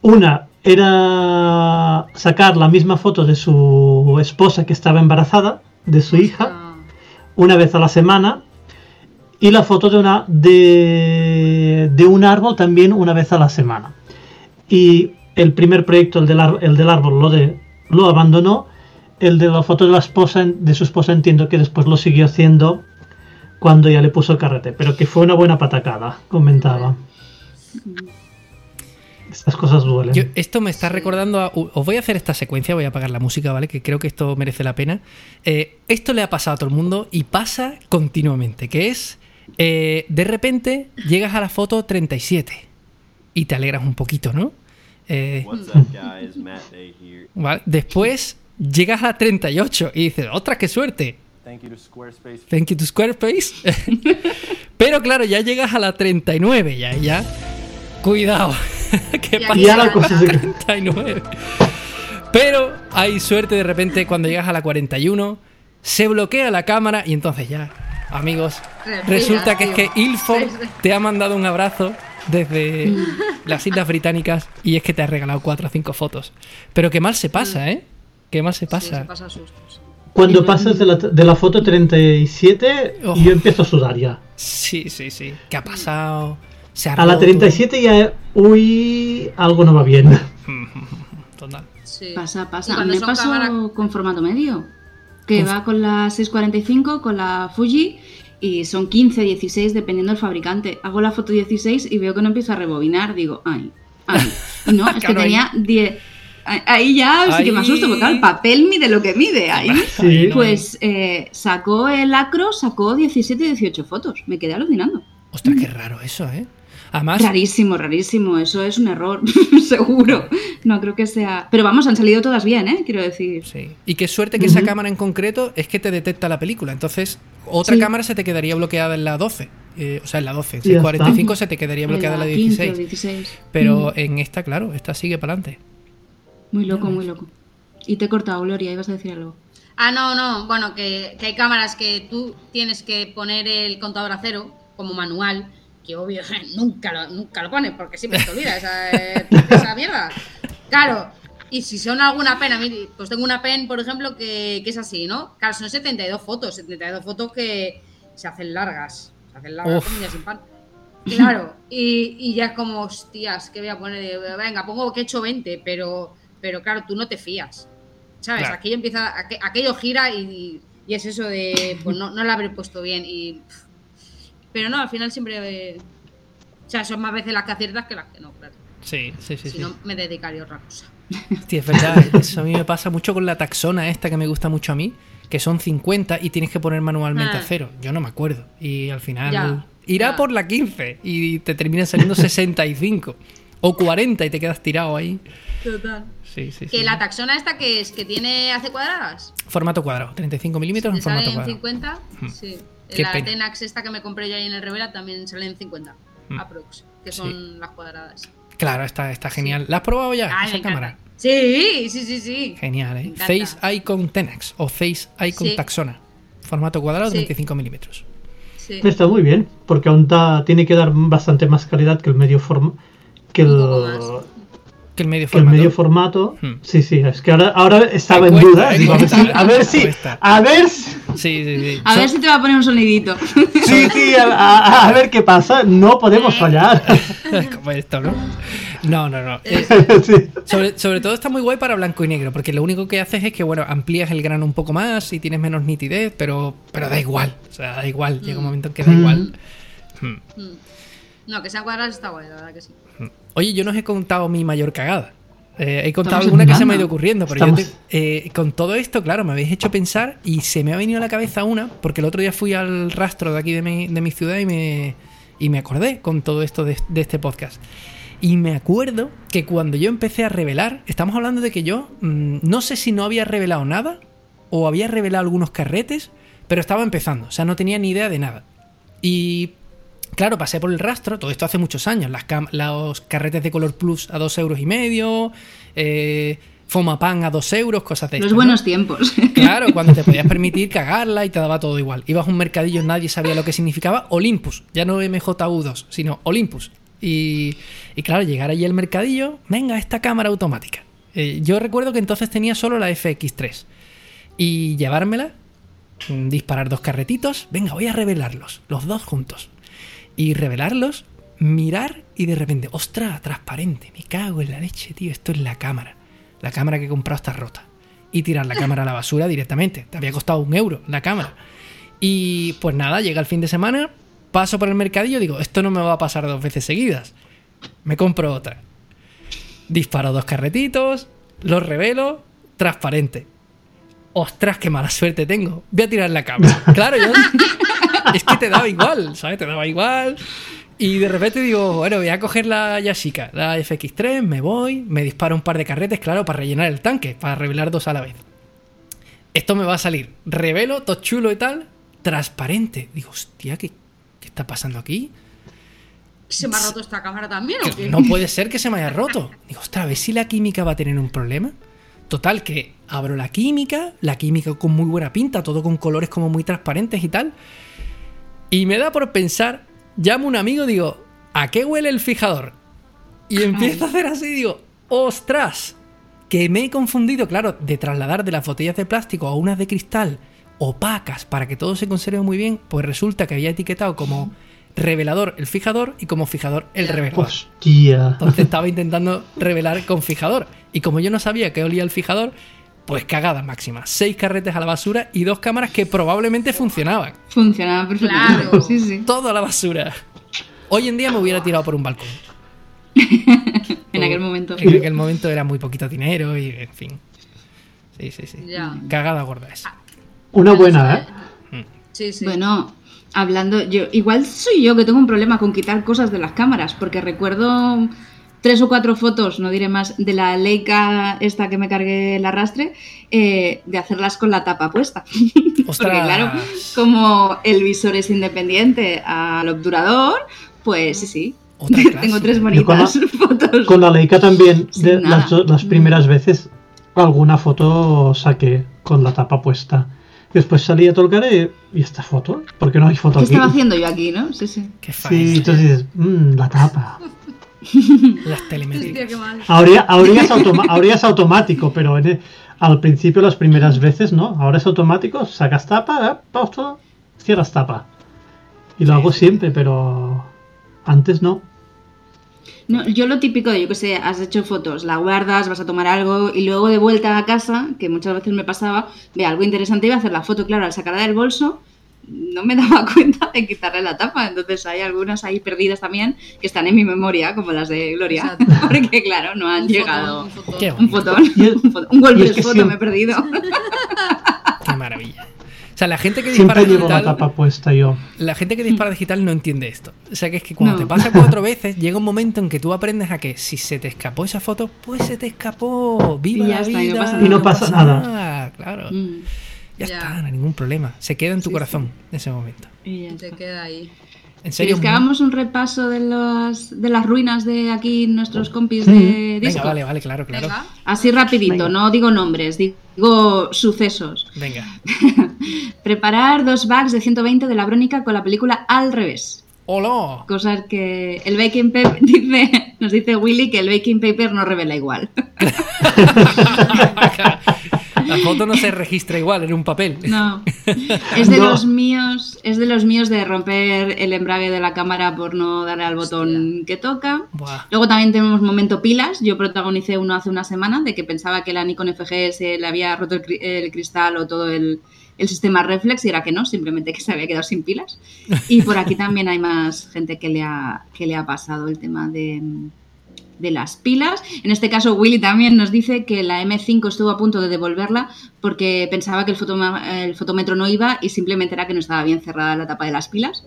Una era sacar la misma foto de su esposa que estaba embarazada, de su hija, una vez a la semana, y la foto de, una, de, de un árbol también una vez a la semana. Y el primer proyecto, el del, el del árbol, lo, de, lo abandonó. El de la foto de la esposa, de su esposa, entiendo que después lo siguió haciendo cuando ya le puso el carrete, pero que fue una buena patacada, comentaba. Estas cosas duelen. Yo- esto me está recordando a. Os voy a hacer esta secuencia, voy a apagar la música, ¿vale? Que creo que esto merece la pena. Eh, esto le ha pasado a todo el mundo y pasa continuamente, que es. eh, de repente llegas a la foto 37 y te alegras un poquito, ¿no? Eh, What's up, guys? Matt Day here. ¿vale? Después llegas a la 38 y dices, ¡ostras, qué suerte! Thank you to Squarespace. Thank you to Squarespace. Pero claro, ya llegas a la 39, ya, ya. Cuidado. ¿Qué Y pasa? Y ahora cosas de- 39. Pero hay suerte de repente cuando llegas a la 41, se bloquea la cámara y entonces ya, amigos, Respira, resulta que es que. Ilford te ha mandado un abrazo desde las Islas Británicas y es que te ha regalado 4 o 5 fotos. Pero qué mal se pasa, ¿eh? Qué mal se sí, pasa. se pasa sustos. Cuando pasas de la, de la foto 37, Oh. yo empiezo a sudar ya. Sí, sí, sí. ¿Qué ha pasado? Se ha A la roto. 37 ya, uy, algo no va bien. Total. Sí. Pasa, pasa. cuando Me son pasó cámaras- con formato medio. Que Uf. va con la 645, con la Fuji, y son 15, 16, dependiendo del fabricante. Hago la foto 16 y veo que no empieza a rebobinar. Digo, ay, ay. Y no, es que tenía 10. Ahí- Ahí ya sí que me asusto, porque claro, el papel mide lo que mide. Ahí, Sí. no, pues eh, sacó el acro, sacó 17, 18 fotos. Me quedé alucinando. Ostras, qué raro eso, ¿eh? Además, Rarísimo, rarísimo. Eso es un error, seguro. No creo que sea. Pero vamos, han salido todas bien, ¿eh? Quiero decir. sí. Y qué suerte que esa cámara en concreto es que te detecta la película. Entonces, otra Sí. cámara se te quedaría bloqueada en la 12. Eh, o sea, en la 12. En Y ya 45 se te quedaría bloqueada en la 15 o 16. 16. Pero Mm, en esta, claro, esta sigue para adelante. Muy loco, muy loco. Y te he cortado, Gloria, ibas a decir algo. Ah, no, no. Bueno, que, que hay cámaras que tú tienes que poner el contador a cero como manual, que obvio nunca lo, nunca lo pones porque siempre te olvida esa, eh, esa mierda. Claro. Y si son alguna pena, pues tengo una pen, por ejemplo, que, que es así, ¿no? Claro, son 72 fotos, 72 fotos que se hacen largas. Se hacen largas como sin pan. Claro, y, y ya es como, hostias, ¿qué voy a poner? Venga, pongo que he hecho 20, pero, pero claro, tú no te fías. ¿Sabes? Claro. Aquello empieza, aqu- aquello gira y, y es eso de, pues no, no lo habré puesto bien. Y, pero no, al final siempre, eh, o sea, son más veces las que aciertas que las que no, claro. Sí, sí, sí. si sí. no, me dedicaría a otra cosa. Hostia, es verdad, eso a mí me pasa mucho con la taxona esta que me gusta mucho a mí, que son 50 y tienes que poner manualmente Ah. a cero. Yo no me acuerdo. Y al final Ya, irá ya. por la 15 y te termina saliendo 65 o 40 y te quedas tirado ahí. Total. Sí, sí, sí. Que la taxona esta que es, que tiene, hace cuadradas. Formato cuadrado, 35 milímetros ¿Te en formato sale en cuadrado. 50? Sí. Qué la pena. Tenax esta que me compré yo ahí en el Revela también sale en 50. Mm. Aprox. Que Sí. son las cuadradas. Claro, está, está genial. ¿La has probado ya? Ay, esa cámara. Sí, sí, sí, sí. Genial, ¿eh? Face Icon Tenax o Face Icon Sí. Taxona. Formato cuadrado, Sí. 35 milímetros. sí. Está muy bien, porque aún ta- tiene que dar bastante más calidad que el medio forma que el. Que el medio que el formato. medio formato. Hmm. Sí, sí, es que ahora, ahora estaba en duda. digo, a ver cuesta, si, a ver si, a ver si, Sí, sí, sí. A Son- ver si te va a poner un sonidito. sí, sí, a, a- a ver qué pasa. No podemos fallar. Como esto, ¿no? No, no, no. Eh, Sí. sobre, sobre todo está muy guay para blanco y negro, porque lo único que haces es que, bueno, amplías el grano un poco más y tienes menos nitidez, pero, pero da igual. O sea, da igual. Llega un momento en que da Mm. igual. Hmm. Mm. No, que sean cuadradas está guay, la verdad que sí. Oye, yo no os he contado mi mayor cagada. Eh, he contado alguna que se me ha ido ocurriendo, pero yo te- eh, con todo esto, claro, me habéis hecho pensar y se me ha venido a la cabeza una, porque el otro día fui al rastro de aquí de mi, de mi ciudad y me, y me acordé con todo esto de, de este podcast. Y me acuerdo que cuando yo empecé a revelar, estamos hablando de que yo mm, no sé si no había revelado nada o había revelado algunos carretes, pero estaba empezando, o sea, no tenía ni idea de nada. Y claro, pasé por el rastro, todo esto hace muchos años, las los carretes de color plus a dos euros y medio, eh, Fomapan a dos euros, cosas de Los buenos tiempos. Claro, cuando te podías permitir cagarla y te daba todo igual. Ibas a un mercadillo, nadie sabía lo que significaba Olympus, ya no MJU2, sino Olympus. Y, y claro, llegar allí al mercadillo, venga, esta cámara automática. Eh, yo recuerdo que entonces tenía solo la FX3. Y llevármela, mm, disparar dos carretitos, venga, voy a revelarlos, los dos juntos. Y revelarlos, mirar y de repente, ostras, transparente, me cago en la leche, tío, esto es la cámara. La cámara que he comprado está rota y tirar la cámara a la basura directamente. Te había costado un euro la cámara. Y pues nada, llega el fin de semana, paso por el mercadillo, digo, esto no me va a pasar dos veces seguidas. Me compro otra. Disparo dos carretitos, los revelo, transparente. Ostras, qué mala suerte tengo. Voy a tirar la cámara. Claro, yo. Es que te daba igual, ¿sabes? Te daba igual. Y de repente digo, bueno, voy a coger la Yashica, la FX3, me voy, me disparo un par de carretes, claro, para rellenar el tanque, para revelar dos a la vez. Esto me va a salir, revelo, todo chulo y tal, transparente. Digo, hostia, ¿qué, qué está pasando aquí? ¿Se me ha roto esta cámara también o qué? No puede ser que se me haya roto. Digo, ostras, a ver si la química va a tener un problema. Total, que abro la química, la química con muy buena pinta, todo con colores como muy transparentes y tal. Y me da por pensar, llamo a un amigo, digo, ¿a qué huele el fijador? Y empiezo a hacer así, digo, ostras, que me he confundido, claro, de trasladar de las botellas de plástico a unas de cristal opacas para que todo se conserve muy bien, pues resulta que había etiquetado como revelador el fijador y como fijador el revelador. Hostia. Entonces estaba intentando revelar con fijador. Y como yo no sabía que olía el fijador, pues cagada máxima. Seis carretes a la basura y dos cámaras que probablemente funcionaban. Funcionaba perfectamente. Claro. Sí, sí. Todo a la basura. Hoy en día me hubiera tirado por un balcón. En aquel momento. En aquel momento era muy poquito dinero y en fin. Sí, sí, sí. Ya. Cagada gorda esa. Una buena, ¿eh? Sí, sí. Bueno, hablando, yo igual soy yo que tengo un problema con quitar cosas de las cámaras, porque recuerdo tres o cuatro fotos, no diré más, de la Leica esta que me cargué el arrastre, eh, de hacerlas con la tapa puesta. porque claro, como el visor es independiente al obturador, pues sí, sí. Tengo tres con bonitas fotos. Con la Leica también, de las, las primeras veces, alguna foto saqué con la tapa puesta. Después salí a tocar y, ¿y esta foto? ¿Por qué no hay foto ¿Qué aquí? estaba haciendo yo aquí, no? Sí, sí. Qué Sí, entonces dices, "Mm, la tapa. Las Hostia, telemétricas. qué mal. Ahora, ahora, es, ahora es automático, pero en el- al principio, las primeras veces, no. Ahora es automático, sacas tapa, eh, pausa, cierras tapa. Y lo hago siempre, pero antes no. No, yo lo típico de, yo que sé, has hecho fotos, la guardas, vas a tomar algo y luego de vuelta a casa, que muchas veces me pasaba, ve algo interesante y iba a hacer la foto, claro, al sacarla del bolso no me daba cuenta de quitarle la tapa, entonces hay algunas ahí perdidas también que están en mi memoria, como las de Gloria, Exacto. porque claro, no han Un llegado fotón, un fotón. Qué un fotón, un, fotón, un golpe de foto me he perdido. Qué maravilla. O sea, la gente que dispara Siempre llevo la digital, tapa puesta yo. la gente que dispara digital no entiende esto. O sea, que es que cuando No. te pasa cuatro veces, llega un momento en que tú aprendes a que si se te escapó esa foto, pues se te escapó. Viva Y la está, y no vida. pasa Y no pasa nada. Claro. Mm, Ya, Ya. está, no hay ningún problema. Se queda en tu Sí, corazón en ese momento. y ya está. queda ahí. En serio. ¿Quieres que hagamos un repaso de, las de las ruinas de aquí nuestros compis Sí. de Venga, disco? vale, vale, claro, claro. Venga. Así rapidito, Venga. no digo nombres, digo sucesos. Venga. Preparar dos bags de 120 de la Brónica con la película al revés. ¡Hola! Cosas que el baking paper dice, nos dice Willy que el baking paper no revela igual. La foto no se registra igual en un papel. No. Es de No. los míos, es de los míos de romper el embrague de la cámara por no darle al botón que toca. Buah. Luego también tenemos momento pilas. Yo protagonicé uno hace una semana de que pensaba que la Nikon FG se le había roto el cristal o todo el, el sistema reflex y era que no, simplemente que se había quedado sin pilas. Y por aquí también hay más gente que le ha, que le ha pasado el tema de, de las pilas. En este caso, Willy también nos dice que la M5 estuvo a punto de devolverla porque pensaba que el, fotoma- el fotómetro no iba y simplemente era que no estaba bien cerrada la tapa de las pilas.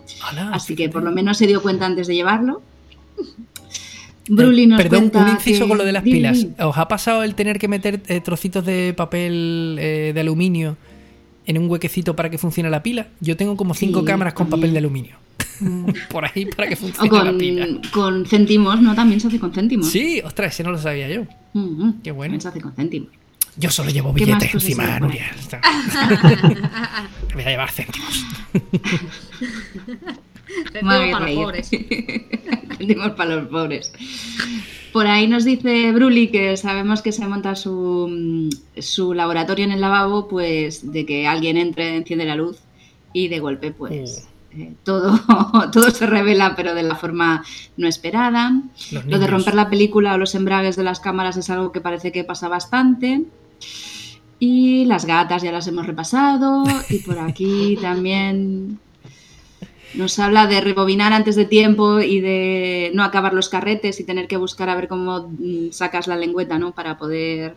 Así que por lo menos se dio cuenta antes de llevarlo. Bruli nos Perdón, cuenta un inciso que- con lo de las pilas. ¿Os ha pasado el tener que meter eh, trocitos de papel eh, de aluminio en un huequecito para que funcione la pila? Yo tengo como cinco Sí, cámaras con papel de aluminio. Por ahí para que O funcione la pila. con, con céntimos, ¿no? También se hace con céntimos. Sí, ostras, ese no lo sabía yo. Mm, Qué bueno. También se hace con céntimos. Yo solo llevo ¿Qué más billetes encima, Nuria. Está. Voy a llevar céntimos. Me Céntimos para los pobres. Céntimos para los pobres. Por ahí nos dice Bruli que sabemos que se monta su, mm, su laboratorio en el lavabo, pues de que alguien entre, enciende la luz y de golpe, pues Oh. Eh, todo, todo se revela, pero de la forma no esperada. Lo de romper la película o los embragues de las cámaras es algo que parece que pasa bastante. Y las gatas ya las hemos repasado. Y por aquí también nos habla de rebobinar antes de tiempo y de no acabar los carretes y tener que buscar a ver cómo mm, sacas la lengüeta, ¿no? Para poder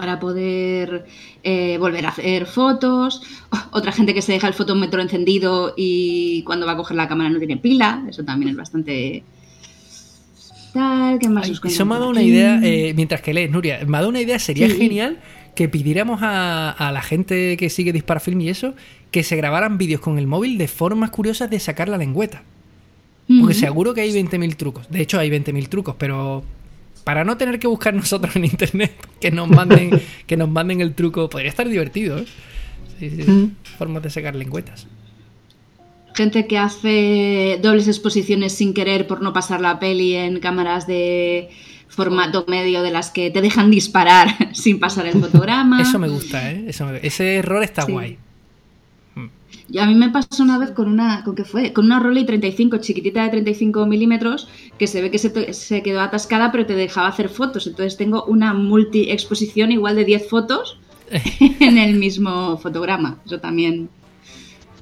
para poder eh, volver a hacer fotos. Otra gente que se deja el fotómetro encendido y cuando va a coger la cámara no tiene pila. Eso también es bastante tal. ¿Qué más Ay, os eso me ha dado una idea, eh, mientras que lees, Nuria, me ha dado una idea, sería Sí. genial que pidiéramos a, a la gente que sigue Disparafilm y eso, que se grabaran vídeos con el móvil de formas curiosas de sacar la lengüeta. Porque seguro que hay 20.000 trucos. De hecho, hay 20.000 trucos, pero para no tener que buscar nosotros en internet que nos manden, que nos manden el truco, podría estar divertido, ¿eh? Sí, sí, Mm. Formas de sacar lengüetas. Gente que hace dobles exposiciones sin querer por no pasar la peli en cámaras de formato medio de las que te dejan disparar sin pasar el fotograma. Eso me gusta, ¿eh? Eso me- ese error está Sí. guay. Y a mí me pasó una vez con una, ¿con qué fue? Con una Rolei 35, chiquitita de 35 milímetros, que se ve que se, se quedó atascada, pero te dejaba hacer fotos. Entonces tengo una multi-exposición igual de 10 fotos en el mismo fotograma. Eso también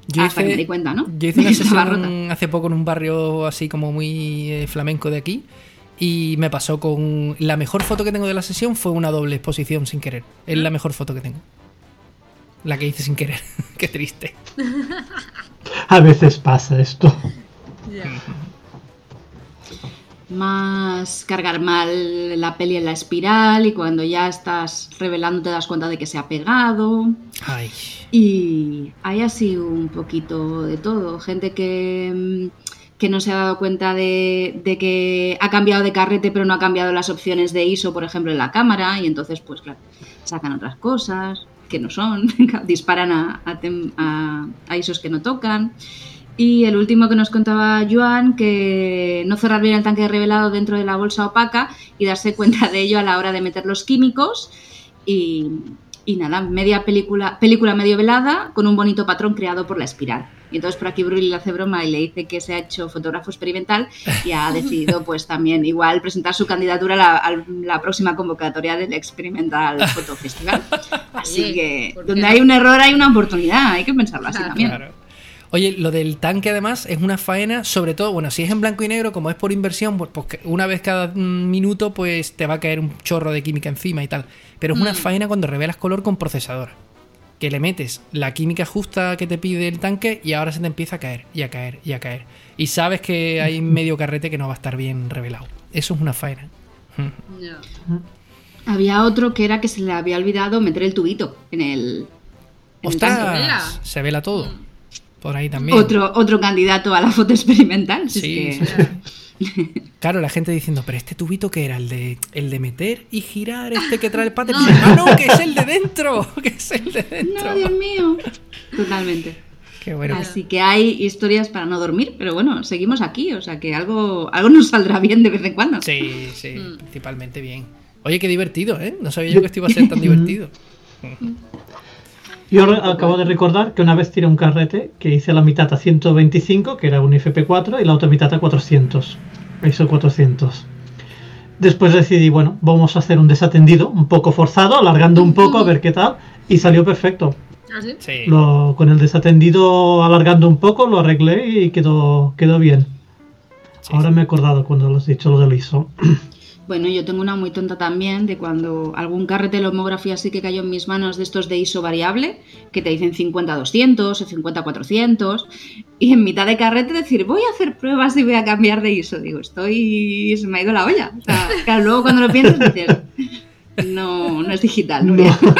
Yo hasta que me di cuenta, ¿no? yo hice una sesión hace poco en un barrio así como muy eh, flamenco de aquí y me pasó con la mejor foto que tengo de la sesión fue una doble exposición sin querer. Es la mejor foto que tengo. La que hice sin querer. Qué triste. A veces pasa esto. más cargar mal la peli en la espiral y cuando ya estás revelando te das cuenta de que se ha pegado Ay. y hay así un poquito de todo gente que mm, que no se ha dado cuenta de, de que ha cambiado de carrete pero no ha cambiado las opciones de ISO por ejemplo en la cámara y entonces pues claro sacan otras cosas que no son disparan a, a a- ISOs que no tocan y el último que nos contaba Joan, que no cerrar bien el tanque revelado dentro de la bolsa opaca y darse cuenta de ello a la hora de meter los químicos. Y, y nada, media película, película medio velada con un bonito patrón creado por la espiral. Y entonces por aquí Bruli le hace broma y le dice que se ha hecho fotógrafo experimental y ha decidido pues también igual presentar su candidatura a la, a la próxima convocatoria del Experimental Photo Festival. Así Oye, que ¿por qué donde no? hay un error hay una oportunidad, hay que pensarlo así Claro. también. Claro. Oye, lo del tanque además es una faena, sobre todo, bueno, si es en blanco y negro, como es por inversión, pues, pues que una vez cada mm, minuto pues te va a caer un chorro de química encima y tal. Pero es una faena cuando revelas color con procesador. Que le metes la química justa que te pide el tanque y ahora se te empieza a caer y a caer y a caer. Y sabes que hay medio carrete que no va a estar bien revelado. Eso es una faena. Había otro que era que se le había olvidado meter el tubito en el. en el tanque. vela. ¡Ostras! Se vela todo. Por ahí también. Otro, otro candidato a la foto experimental. si es Sí, que- sí. Claro, la gente diciendo, pero este tubito que era el de el de meter y girar, este que trae el pater. No, que es el de dentro, que es el de dentro. No, Dios mío. Totalmente. Qué bueno. Así que hay historias para no dormir, pero bueno, seguimos aquí, o sea que algo, algo nos saldrá bien de vez en cuando. Sí, sí, Mm. principalmente bien. Oye, qué divertido, ¿eh? No sabía yo que esto iba a ser tan divertido. Yo re- acabo de recordar que una vez tiré un carrete que hice la mitad a 125, que era un FP4, y la otra mitad a 400. ISO 400. Después decidí, bueno, vamos a hacer un desatendido, un poco forzado, alargando un poco a ver qué tal, y salió perfecto. ¿Ah, sí? Sí. Lo, con el desatendido alargando un poco, lo arreglé y quedó, quedó bien. sí, Ahora sí. me he acordado cuando lo has dicho lo del ISO. Bueno, yo tengo una muy tonta también de cuando algún carrete de homografía sí que cayó en mis manos de estos de ISO variable, que te dicen 50-200 o 50-400, y en mitad de carrete decir, voy a hacer pruebas y voy a cambiar de ISO. Digo, estoy. se me ha ido la olla. O sea, claro, luego cuando lo piensas dices, no, no es digital, Nuria. No.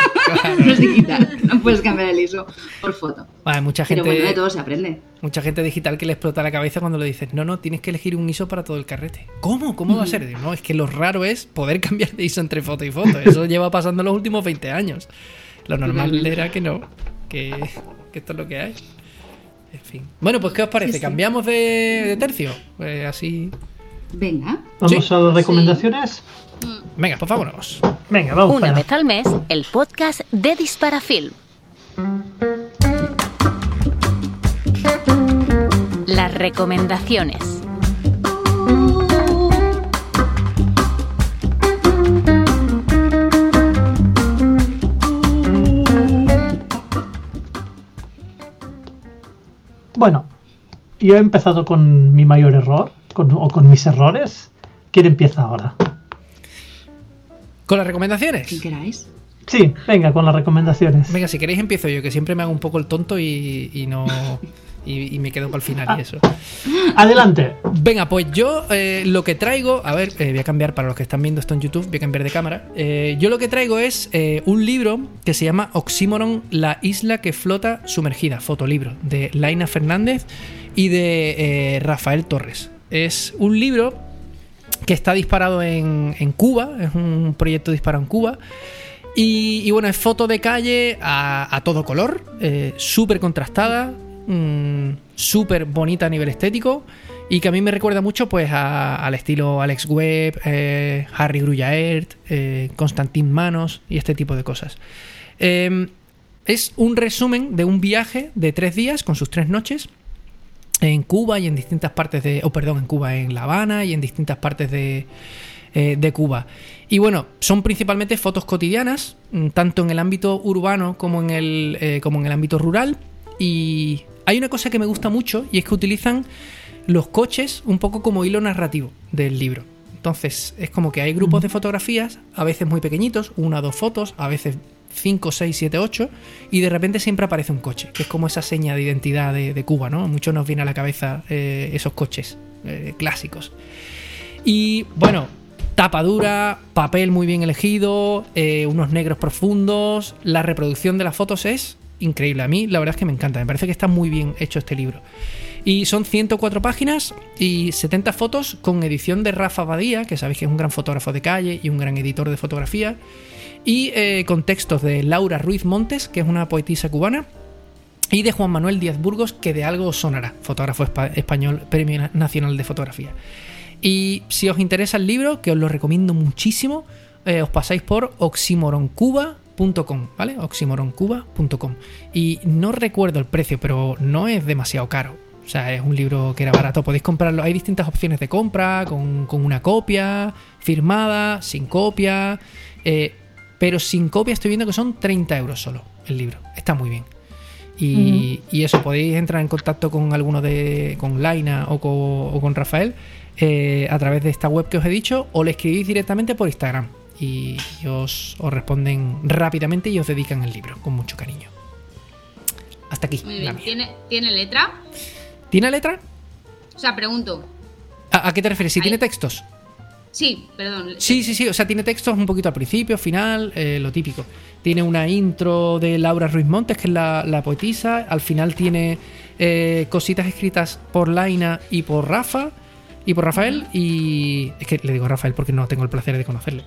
es digital. No puedes cambiar el ISO por foto. Vale, mucha gente, Pero bueno, de todo se aprende. mucha gente digital que le explota la cabeza cuando le dices, no, no, tienes que elegir un ISO para todo el carrete. ¿Cómo? ¿Cómo va a ser? Digo, no, es que lo raro es poder cambiar de ISO entre foto y foto. Eso lleva pasando los últimos 20 años. Lo normal era que no, que, que esto es lo que hay. En fin. Bueno, pues ¿qué os parece? Sí, sí. ¿Cambiamos de, de tercio? Pues así. Venga. Vamos Sí. a las recomendaciones. Venga, pues vámonos. Venga, vamos Una para vez al mes, el podcast de Disparafilm. Las recomendaciones. Bueno, yo he empezado con mi mayor error, con- o con mis errores. ¿Quién empieza ahora? ¿Con las recomendaciones? Quien queráis. Sí, venga, con las recomendaciones. Venga, si queréis empiezo yo, que siempre me hago un poco el tonto y, y no. Y, y me quedo para el final y eso. Adelante. Venga, pues yo eh, lo que traigo, a ver, eh, voy a cambiar para los que están viendo esto en YouTube, voy a cambiar de cámara. Eh, yo lo que traigo es eh, un libro que se llama Oxímoron, la isla que flota sumergida, fotolibro, de Laina Fernández y de eh, Rafael Torres. Es un libro que está disparado en, Cuba, es un proyecto disparado en Cuba. Y, bueno, es foto de calle a, todo color, eh, súper contrastada, mm, súper bonita a nivel estético y que a mí me recuerda mucho pues al estilo Alex Webb, eh, Harry Gruyaert, eh, Constantin Manos y este tipo de cosas. Eh, es un resumen de un viaje de tres días con sus tres noches en Cuba y en distintas partes de. Oh, perdón, en Cuba, en La Habana y en distintas partes de, eh, de Cuba. Y bueno, son principalmente fotos cotidianas, mm, tanto en el ámbito urbano como en el, eh, como en el ámbito rural. Y hay una cosa que me gusta mucho y es que utilizan los coches un poco como hilo narrativo del libro. Entonces, es como que hay grupos de fotografías, a veces muy pequeñitos, una o dos fotos, a veces 5, 6, 7, 8, y de repente siempre aparece un coche, que es como esa seña de identidad de, Cuba, ¿no? Mucho nos viene a la cabeza eh, esos coches eh, clásicos. Y bueno, tapa dura, papel muy bien elegido, eh, unos negros profundos, la reproducción de las fotos es increíble. A mí la verdad es que me encanta, me parece que está muy bien hecho este libro. Y son 104 páginas y 70 fotos con edición de Rafa Badía, que sabéis que es un gran fotógrafo de calle y un gran editor de fotografía. Y eh, con textos de Laura Ruiz Montes, que es una poetisa cubana. Y de Juan Manuel Díaz Burgos, que de algo sonará, fotógrafo espa- español, Premio Nacional de Fotografía. Y si os interesa el libro, que os lo recomiendo muchísimo, eh, os pasáis por oximoroncuba.com, ¿vale? oximoroncuba.com. Y no recuerdo el precio, pero no es demasiado caro. O sea, es un libro que era barato. Podéis comprarlo. Hay distintas opciones de compra, con, con una copia, firmada, sin copia. eh, pero sin copia estoy viendo que son 30 euros solo el libro. Está muy bien. Y, y eso, podéis entrar en contacto con alguno de. con Laina o con, o con Rafael eh, a través de esta web que os he dicho, o le escribís directamente por Instagram. Y, y os, os responden rápidamente y os dedican el libro, con mucho cariño. Hasta aquí. Muy la bien. mía. ¿Tiene, ¿Tiene letra? ¿Tiene letra? O sea, pregunto. ¿A, a qué te refieres? ¿Si tiene textos? Sí, perdón. Sí, sí, sí. O sea, tiene textos un poquito al principio, final, eh, lo típico. Tiene una intro de Laura Ruiz Montes, que es la, la poetisa. Al final tiene eh, cositas escritas por Laina y por Rafa. Y por Rafael. Y. Es que le digo Rafael porque no tengo el placer de conocerle.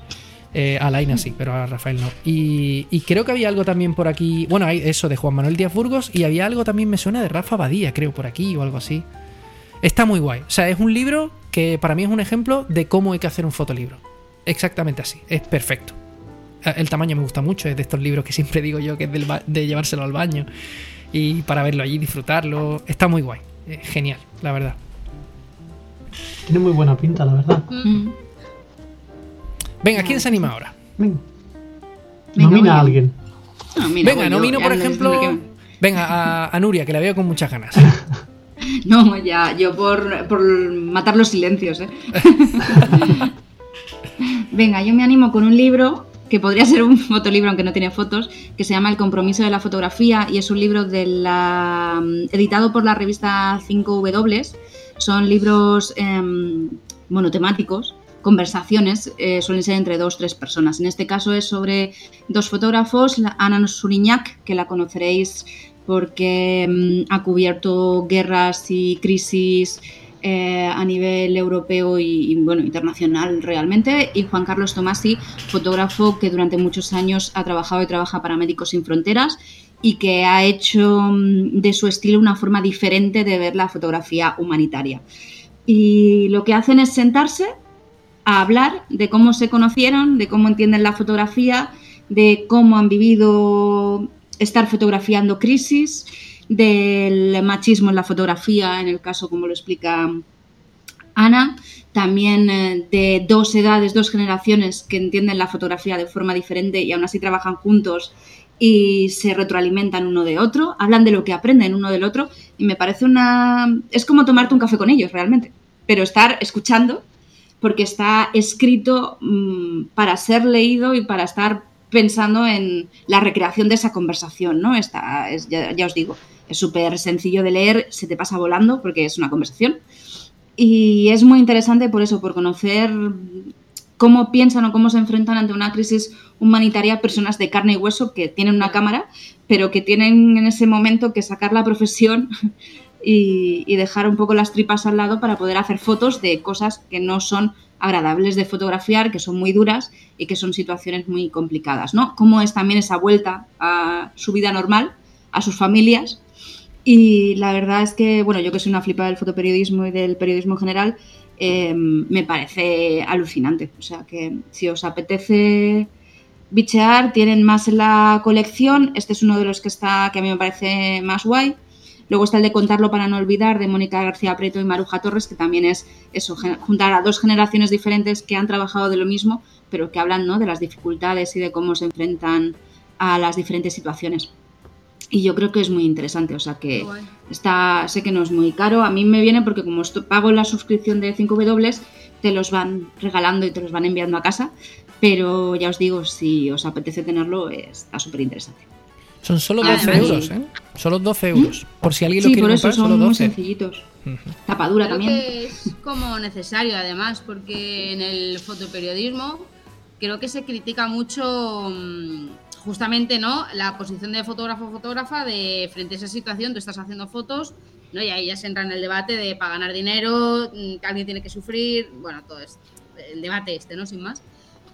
Eh, a Laina sí, pero a Rafael no. Y, y creo que había algo también por aquí. Bueno, hay eso de Juan Manuel Díaz Burgos. Y había algo también, me suena, de Rafa Badía, creo, por aquí o algo así. Está muy guay. O sea, es un libro que para mí es un ejemplo de cómo hay que hacer un fotolibro. Exactamente así. Es perfecto. Eh, El tamaño me gusta mucho. Es de estos libros que siempre digo yo que es del ba- de llevárselo al baño. Y para verlo allí, disfrutarlo. Está muy guay. Eh, genial, la verdad. Tiene muy buena pinta, la verdad. Mm. Venga, ¿quién se anima ahora? Venga. Venga, Nomina a alguien. Ah, mira, Venga, yo, nomino, por ejemplo. Venga, a, a Nuria, que la veo con muchas ganas. No, ya, yo por, por matar los silencios, ¿eh? Venga, yo me animo con un libro que podría ser un fotolibro aunque no tiene fotos, que se llama El compromiso de la fotografía y es un libro de la, editado por la revista 5W. Son libros em, monotemáticos, conversaciones, eh, suelen ser entre dos, tres personas. En este caso es sobre dos fotógrafos, Ana Suriñac, que la conoceréis porque mm, ha cubierto guerras y crisis eh, a nivel europeo y, bueno, internacional realmente, y Juan Carlos Tomasi, fotógrafo que durante muchos años ha trabajado y trabaja para Médicos Sin Fronteras y que ha hecho mm, de su estilo una forma diferente de ver la fotografía humanitaria. Y lo que hacen es sentarse a hablar de cómo se conocieron, de cómo entienden la fotografía, de cómo han vivido estar fotografiando crisis, del machismo en la fotografía, en el caso como lo explica Ana, también eh, de dos edades, dos generaciones que entienden la fotografía de forma diferente y aún así trabajan juntos y se retroalimentan uno de otro, hablan de lo que aprenden uno del otro y me parece una... es como tomarte un café con ellos realmente, pero estar escuchando porque está escrito mmm, para ser leído y para estar pensando en la recreación de esa conversación, ¿no? Está, es, ya, ya os digo, es súper sencillo de leer, se te pasa volando porque es una conversación. Y es muy interesante por eso, por conocer cómo piensan o cómo se enfrentan ante una crisis humanitaria personas de carne y hueso que tienen una cámara, pero que tienen en ese momento que sacar la profesión y, dejar un poco las tripas al lado para poder hacer fotos de cosas que no son agradables de fotografiar, que son muy duras y que son situaciones muy complicadas, ¿no? Cómo es también esa vuelta a su vida normal, a sus familias. Y la verdad es que, bueno, yo que soy una flipa del fotoperiodismo y del periodismo en general, eh, me parece alucinante. O sea que si os apetece bichear, tienen más en la colección. Este es uno de los que está, que a mí me parece más guay. Luego está el de Contarlo para no olvidar, de Mónica García Preto y Maruja Torres, que también es eso, juntar a dos generaciones diferentes que han trabajado de lo mismo, pero que hablan ¿no? de las dificultades y de cómo se enfrentan a las diferentes situaciones. Y yo creo que es muy interesante, o sea que está, sé que no es muy caro, a mí me viene porque como esto, pago la suscripción de 5W, te los van regalando y te los van enviando a casa, pero ya os digo, si os apetece tenerlo, está súper interesante. Son solo 12 ah, euros, ¿eh? Solo 12 euros. ¿Mm? Por si alguien lo sí, quiere por eso comprar, son solo 12. muy sencillitos. Uh -huh. Tapadura Creo también. Que es como necesario, además, porque en el fotoperiodismo creo que se critica mucho mm, justamente no la posición de fotógrafo o fotógrafa de frente a esa situación. Tú estás haciendo fotos, ¿no? Y ahí ya se entra en el debate de para ganar dinero, mm, que alguien tiene que sufrir, bueno, todo esto. El debate este, ¿no? Sin más.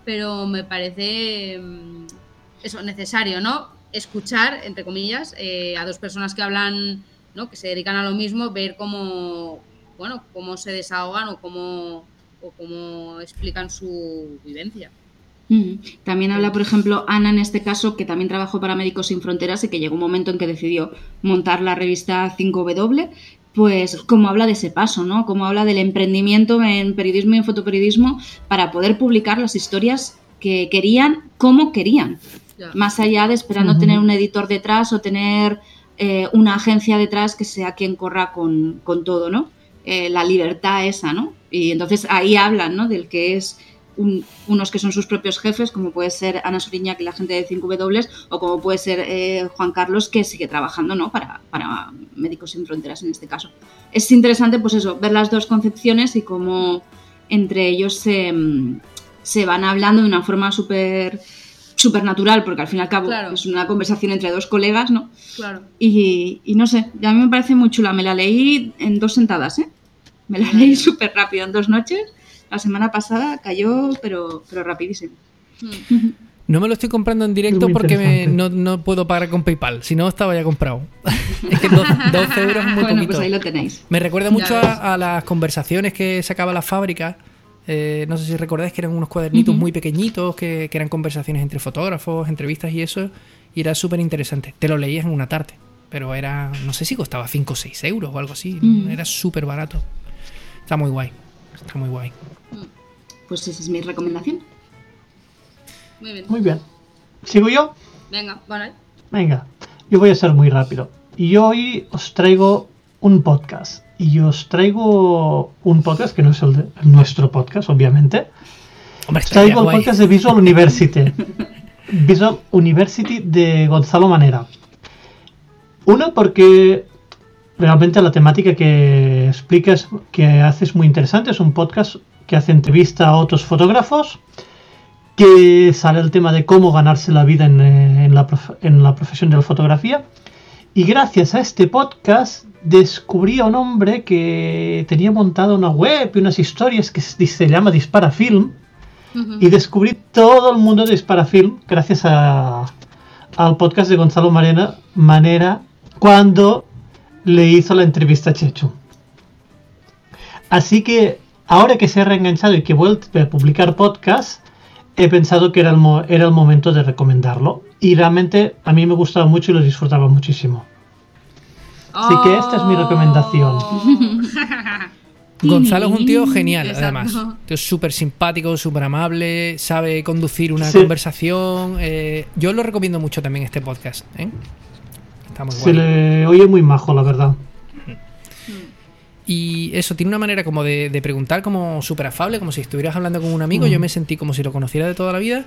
Pero me parece eso, necesario, ¿no? Escuchar, entre comillas, eh, a dos personas que hablan, ¿no? que se dedican a lo mismo, ver cómo, bueno, cómo se desahogan o cómo, o cómo explican su vivencia. También habla, por ejemplo, Ana en este caso, que también trabajó para Médicos Sin Fronteras y que llegó un momento en que decidió montar la revista 5W, pues como habla de ese paso, ¿no? Como habla del emprendimiento en periodismo y en fotoperiodismo para poder publicar las historias que querían, como querían más allá de esperando uh -huh. tener un editor detrás o tener eh, una agencia detrás que sea quien corra con, con todo, ¿no? Eh, la libertad esa, ¿no? Y entonces ahí hablan, ¿no? Del que es un, unos que son sus propios jefes, como puede ser Ana Suriña, que la gente de 5W, o como puede ser eh, Juan Carlos, que sigue trabajando, ¿no? Para, para Médicos Sin Fronteras en este caso. Es interesante, pues eso, ver las dos concepciones y cómo entre ellos se, se van hablando de una forma súper supernatural, porque al fin y al cabo Claro. es una conversación entre dos colegas, ¿no? Claro. Y, y no sé, a mí me parece muy chula. Me la leí en dos sentadas, ¿eh? Me la leí súper rápido, en dos noches. La semana pasada cayó, pero, pero rapidísimo. Mm. No me lo estoy comprando en directo porque me- no, no puedo pagar con PayPal. Si no, estaba ya comprado. es que do- 12 euros es muy bueno, poquito. pues ahí lo tenéis. Me recuerda Ya mucho a, a las conversaciones que sacaba la fábrica. Eh, no sé si recordáis que eran unos cuadernitos muy pequeñitos, que, que eran conversaciones entre fotógrafos, entrevistas y eso. Y era súper interesante. Te lo leías en una tarde. Pero era, no sé si costaba 5 o 6 euros o algo así. Mm. Era súper barato. Está muy guay. Está muy guay. Pues esa es mi recomendación. Muy bien. Muy bien. ¿Sigo yo? Venga, vale. Venga, yo voy a ser muy rápido. Y hoy os traigo un podcast. Y os traigo un podcast que no es el de nuestro podcast, obviamente. Hombre, Os traigo el guay. podcast de Visual University. Visual University de Gonzalo Manera. Uno, porque realmente la temática que explicas, que haces muy interesante. Es un podcast que hace entrevista a otros fotógrafos. Que sale el tema de cómo ganarse la vida en, eh, en la, prof- en la profesión de la fotografía. Y gracias a este podcast descubrí a un hombre que tenía montada una web y unas historias que se llama Dispara Film y descubrí todo el mundo de Disparafilm gracias a, al podcast de Gonzalo Marena, Manera cuando le hizo la entrevista a Chechu. Así que ahora que se ha reenganchado y que vuelve a publicar podcast, he pensado que era el, mo- era el momento de recomendarlo. Y realmente a mí me gustaba mucho y lo disfrutaba muchísimo. Así que esta es mi recomendación. Gonzalo es un tío genial, Exacto. además. Tío súper simpático, súper amable, sabe conducir una Sí. conversación. eh, yo lo recomiendo mucho también este podcast. ¿eh? Está muy Se guay. le oye muy majo, la verdad. Y eso, tiene una manera como de, de preguntar como súper afable, como si estuvieras hablando con un amigo. Mm. Yo me sentí como si lo conociera de toda la vida.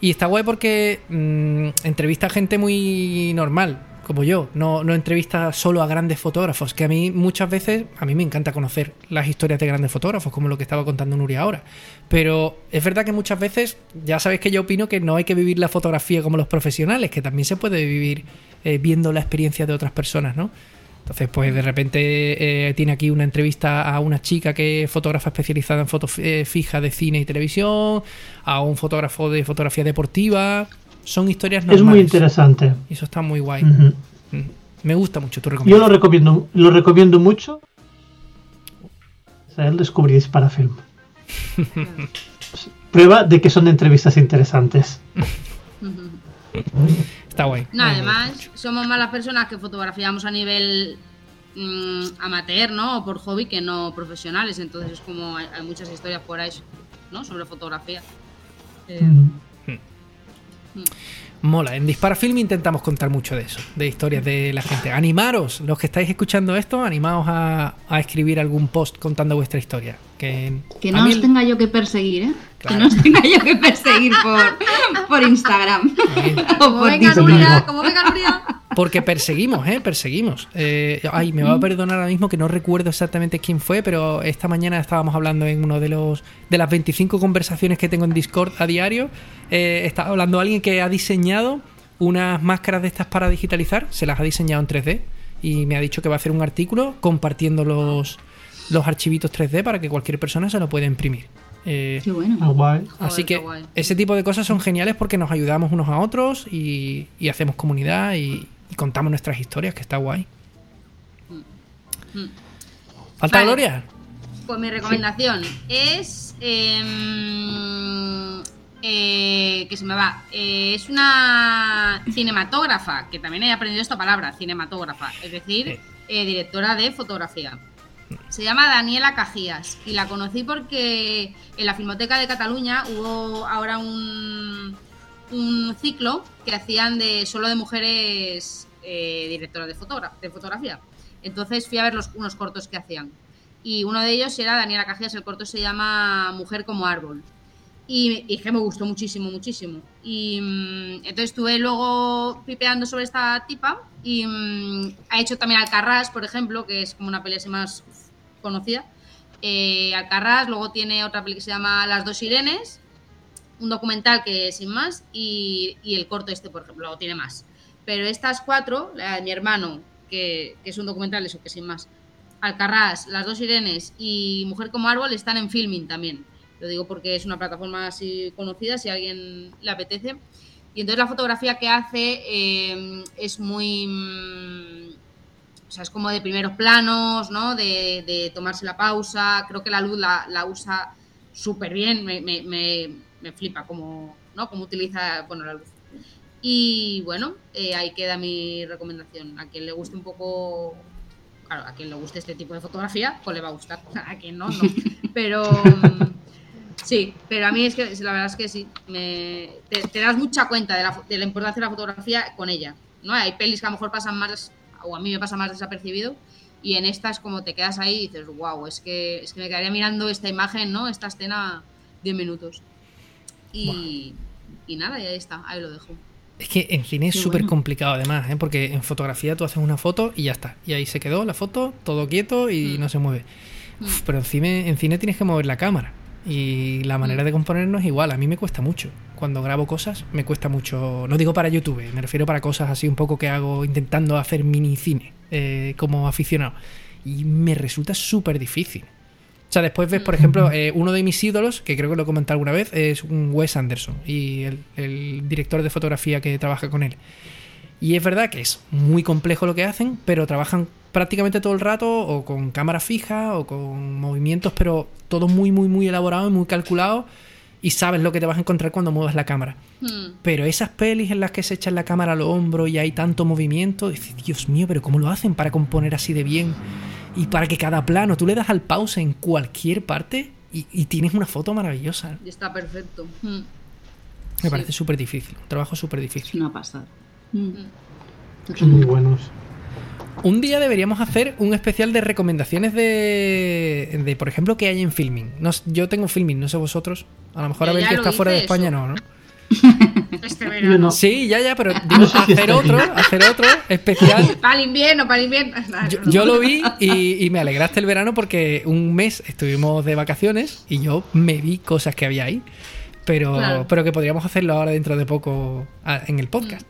Y está guay porque mm, entrevista a gente muy normal, como yo. No, no entrevista solo a grandes fotógrafos, que a mí muchas veces, a mí me encanta conocer las historias de grandes fotógrafos, como lo que estaba contando Nuria ahora. Pero es verdad que muchas veces, ya sabéis que yo opino que no hay que vivir la fotografía como los profesionales, que también se puede vivir eh, viendo la experiencia de otras personas, ¿no? Entonces, pues de repente eh, tiene aquí una entrevista a una chica que es fotógrafa especializada en fotos eh, fija de cine y televisión, a un fotógrafo de fotografía deportiva. Son historias normales. Es muy interesante. Y eso está muy guay. Mm. Me gusta mucho tu Yo recomendación. lo recomiendo, lo recomiendo mucho. O sea, él descubrí Disparafilm. Prueba de que son entrevistas interesantes. Está guay. No, además, somos más las personas que fotografiamos a nivel mm, amateur, ¿no? O por hobby que no profesionales. Entonces es como hay, hay muchas historias por ahí, ¿no? Sobre fotografía. Eh, Mm. Mola, en Dispara Film intentamos contar mucho de eso, de historias de la gente. Animaros, los que estáis escuchando esto, animaos a, a escribir algún post contando vuestra historia. Que, Que no mí os el- tenga yo que perseguir, ¿eh? Claro. Que no os tenga yo que perseguir por, por Instagram. o como por venga Discord. Nuria, como venga Nuria. Porque perseguimos, ¿eh? Perseguimos. Eh, ay, me va a perdonar ahora mismo que no recuerdo exactamente quién fue, pero esta mañana estábamos hablando en uno de los de las 25 conversaciones que tengo en Discord a diario. Eh, estaba hablando alguien que ha diseñado unas máscaras de estas para digitalizar, se las ha diseñado en 3D y me ha dicho que va a hacer un artículo compartiendo los, los archivitos 3D para que cualquier persona se lo pueda imprimir. Eh, Qué bueno. Ah, guay. Así Joder, que ese tipo de cosas son geniales porque nos ayudamos unos a otros y, y hacemos comunidad y, y contamos nuestras historias, que está guay. Mm. ¿Falta Vale. Gloria? Pues mi recomendación es. em, eh, que se me va. Eh, es una cinematógrafa, que también he aprendido esta palabra, cinematógrafa, es decir, eh, directora de fotografía. Se llama Daniela Cajías y la conocí porque en la Filmoteca de Cataluña hubo ahora un, un ciclo que hacían de solo de mujeres eh, directoras de, fotogra- de fotografía. Entonces fui a ver los, unos cortos que hacían. Y uno de ellos era Daniela Cajías, el corto se llama Mujer como árbol. Y, y que me gustó muchísimo, muchísimo. Y mm, entonces estuve luego pipeando sobre esta tipa y mm, ha hecho también Alcarrás, por ejemplo, que es como una peli más conocida. Eh, Alcarrás, luego tiene otra peli que se llama Las dos sirenes, un documental que sin más, y, y el corto este, por ejemplo, tiene más. Pero estas cuatro, mi hermano, que, que es un documental, eso que sin más, Alcarrás, Las dos sirenes y Mujer como árbol están en filming también. Lo digo porque es una plataforma así conocida, si a alguien le apetece. Y entonces la fotografía que hace eh, es muy... mm, o sea, es como de primeros planos, ¿no? De, de tomarse la pausa. Creo que la luz la, usa súper bien. Me, me flipa como, ¿no? Cómo utiliza, bueno, la luz. Y bueno, eh, ahí queda mi recomendación. A quien le guste un poco claro, a quien le guste este tipo de fotografía, pues le va a gustar. A quien no, no. Pero mm, sí, pero a mí es que la verdad es que sí, te, das mucha cuenta de la, fo- de la importancia de la fotografía con ella. ¿no? Hay pelis que a lo mejor pasan más, o a mí me pasa más desapercibido, y en estas como te quedas ahí y dices, wow, es que, es que me quedaría mirando esta imagen, ¿no? Esta escena 10 minutos. Y, y nada, y ahí está, ahí lo dejo. Es que en cine es súper bueno. complicado además, ¿eh? porque en fotografía tú haces una foto y ya está. Y ahí se quedó la foto, todo quieto y Mm. no se mueve. Uf, pero en cine, en cine tienes que mover la cámara. Y la manera Mm. de componernos es igual. A mí me cuesta mucho. Cuando grabo cosas, me cuesta mucho. No digo para YouTube, me refiero para cosas así un poco que hago intentando hacer mini cine eh, como aficionado. Y me resulta súper difícil. O sea, después ves, por ejemplo, eh, uno de mis ídolos, que creo que lo he comentado alguna vez, es un Wes Anderson y el, el director de fotografía que trabaja con él. Y es verdad que es muy complejo lo que hacen, pero trabajan prácticamente todo el rato o con cámara fija o con movimientos, pero todo muy, muy, muy elaborado y muy calculado y sabes lo que te vas a encontrar cuando muevas la cámara. Hmm. Pero esas pelis en las que se echan la cámara al hombro y hay tanto movimiento, dices, Dios mío, pero ¿cómo lo hacen para componer así de bien? Y para que cada plano, tú le das al pause en cualquier parte y, y tienes una foto maravillosa. Y está perfecto. Hmm. Me parece súper difícil, un trabajo súper difícil. una pasada. Mm. Son muy buenos. Un día deberíamos hacer un especial de recomendaciones de, de por ejemplo, que hay en filming. No yo tengo filming, no sé vosotros. A lo mejor Yo a ver ya que está fuera de España eso. no, ¿no? Este verano. no. Sí, ya, ya, pero digo, No sé si hacer otro, hacer otro especial. Para el invierno, para el invierno. Yo, yo lo vi y, y me alegraste el verano porque un mes estuvimos de vacaciones y yo me vi cosas que había ahí. Pero, Claro. pero que podríamos hacerlo ahora dentro de poco en el podcast.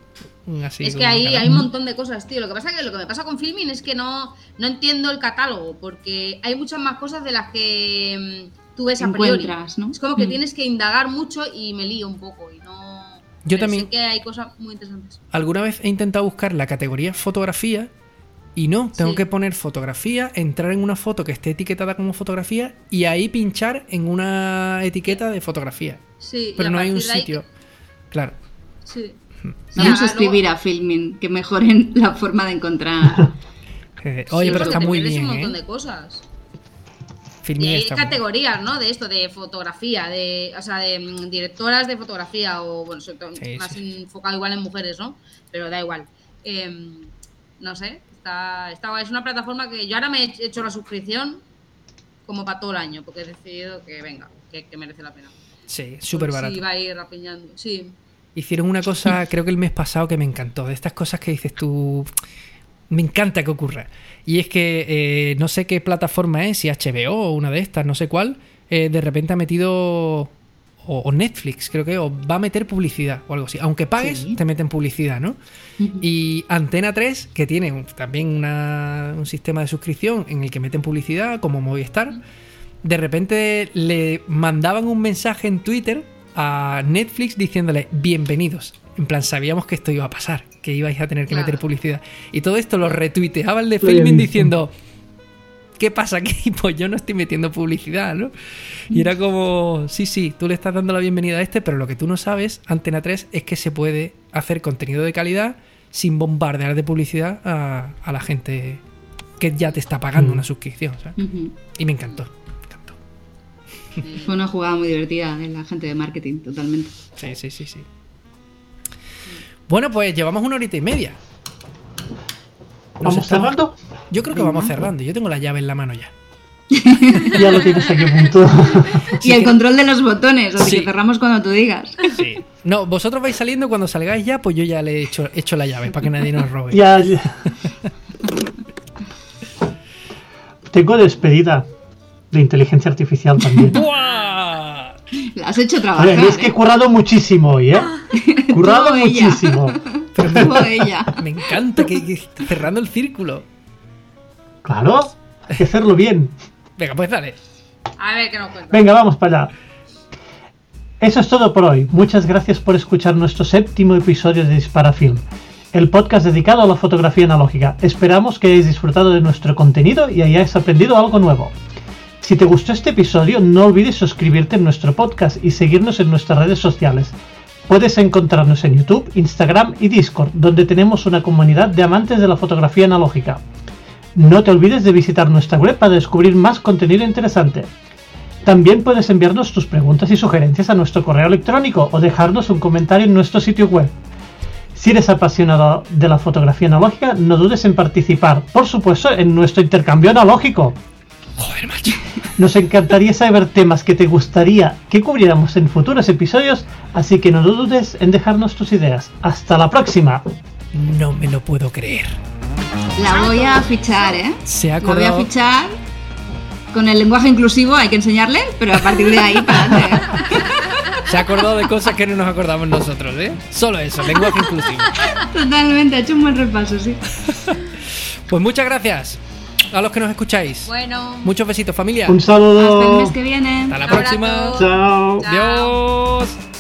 Así, es que ahí cada- hay un montón de cosas, tío. Lo que pasa que lo que me pasa con filming es que no, no entiendo el catálogo, porque hay muchas más cosas de las que mm, tú ves a priori. Encuentras, ¿no? Es como que Mm. tienes que indagar mucho y me lío un poco y no. Yo pero también- sé que hay cosas muy interesantes. Alguna vez he intentado buscar la categoría fotografía y no, tengo Sí. que poner fotografía, entrar en una foto que esté etiquetada como fotografía y ahí pinchar en una etiqueta de fotografía. Sí, Pero a no hay un sitio. Claro. Sí. Vamos a escribir luego- a Filming que mejoren la forma de encontrar. Eh, Oye, Sí, pero está muy bien, un montón ¿eh? de cosas. Y hay categorías, ¿no? De esto, de fotografía, de, o sea, de mm, directoras de fotografía, o bueno, Sí, más sí. enfocado igual en mujeres, ¿no? Pero da igual. Em, no sé, está, está. Es una plataforma que yo ahora me he hecho la suscripción como para todo el año, porque he decidido que venga, que, que merece la pena. Sí, súper barato. Sí, va a ir rapiñando. Sí. Hicieron una cosa, creo que el mes pasado, que me encantó. De estas cosas que dices tú. Me encanta que ocurra. Y es que eh, no sé qué plataforma es, si HBO o una de estas, no sé cuál. eh, de repente ha metido. O, o Netflix, creo que, o va a meter publicidad o algo así. Aunque pagues, Sí. te meten publicidad, ¿no? Y Antena 3, que tiene un- también una- un sistema de suscripción en el que meten publicidad, como Movistar, de repente le mandaban un mensaje en Twitter a Netflix diciéndole bienvenidos. En plan, sabíamos que esto iba a pasar, que ibais a tener que Claro. meter publicidad. Y todo esto lo retuiteaba el de visto. diciendo, ¿qué pasa aquí? Pues yo no estoy metiendo publicidad, ¿no? Y era como, sí, sí, tú le estás dando la bienvenida a este, pero lo que tú no sabes, Antena 3, es que se puede hacer contenido de calidad sin bombardear de publicidad a, a la gente que ya te está pagando Mm. una suscripción. Y me encantó, me encantó. Fue una jugada muy divertida de la gente de marketing, totalmente. Sí, sí, sí, sí. Bueno, pues llevamos una horita y media. Nos ¿Vamos estamos- cerrando? Yo creo que vamos cerrando. Yo tengo la llave en la mano ya. Ya lo tienes aquí punto. y el control de los botones, así Sí. que cerramos cuando tú digas. Sí. No, vosotros vais saliendo cuando salgáis ya, pues yo ya le he hecho, he hecho la llave para que nadie nos robe. ya, ya. Tengo despedida de inteligencia artificial también. ¡Buah! Has hecho trabajar. ver, es que he ¿eh? currado muchísimo hoy, ¿eh? Currado muchísimo. Ella. Me encanta que, que está cerrando el círculo. Claro, hay que hacerlo bien. Venga, pues dale. A ver qué nos cuenta. Venga, vamos para allá. Eso es todo por hoy. Muchas gracias por escuchar nuestro séptimo episodio de Disparafilm, el podcast dedicado a la fotografía analógica. Esperamos que hayáis disfrutado de nuestro contenido y hayáis aprendido algo nuevo. Si te gustó este episodio, no olvides suscribirte en nuestro podcast y seguirnos en nuestras redes sociales. Puedes encontrarnos en YouTube, Instagram y Discord, donde tenemos una comunidad de amantes de la fotografía analógica. No te olvides de visitar nuestra web para descubrir más contenido interesante. También puedes enviarnos tus preguntas y sugerencias a nuestro correo electrónico o dejarnos un comentario en nuestro sitio web. Si eres apasionado de la fotografía analógica, no dudes en participar, por supuesto, en nuestro intercambio analógico. Joder, macho. Nos encantaría saber temas que te gustaría que cubriéramos en futuros episodios, así que no dudes en dejarnos tus ideas. Hasta la próxima. No me lo puedo creer. La voy a fichar, ¿eh? Se ha La voy a acordado. fichar. Con el lenguaje inclusivo hay que enseñarle, pero a partir de ahí para adelante. ¿eh? Se ha acordado de cosas que no nos acordamos nosotros, ¿eh? Solo eso, lenguaje inclusivo. Totalmente, ha hecho un buen repaso, sí. Pues muchas gracias a los que nos escucháis. Bueno. Muchos besitos, familia. Un Hasta el saludo. mes que viene. Hasta la Un próxima. Chao. Chao. Adiós.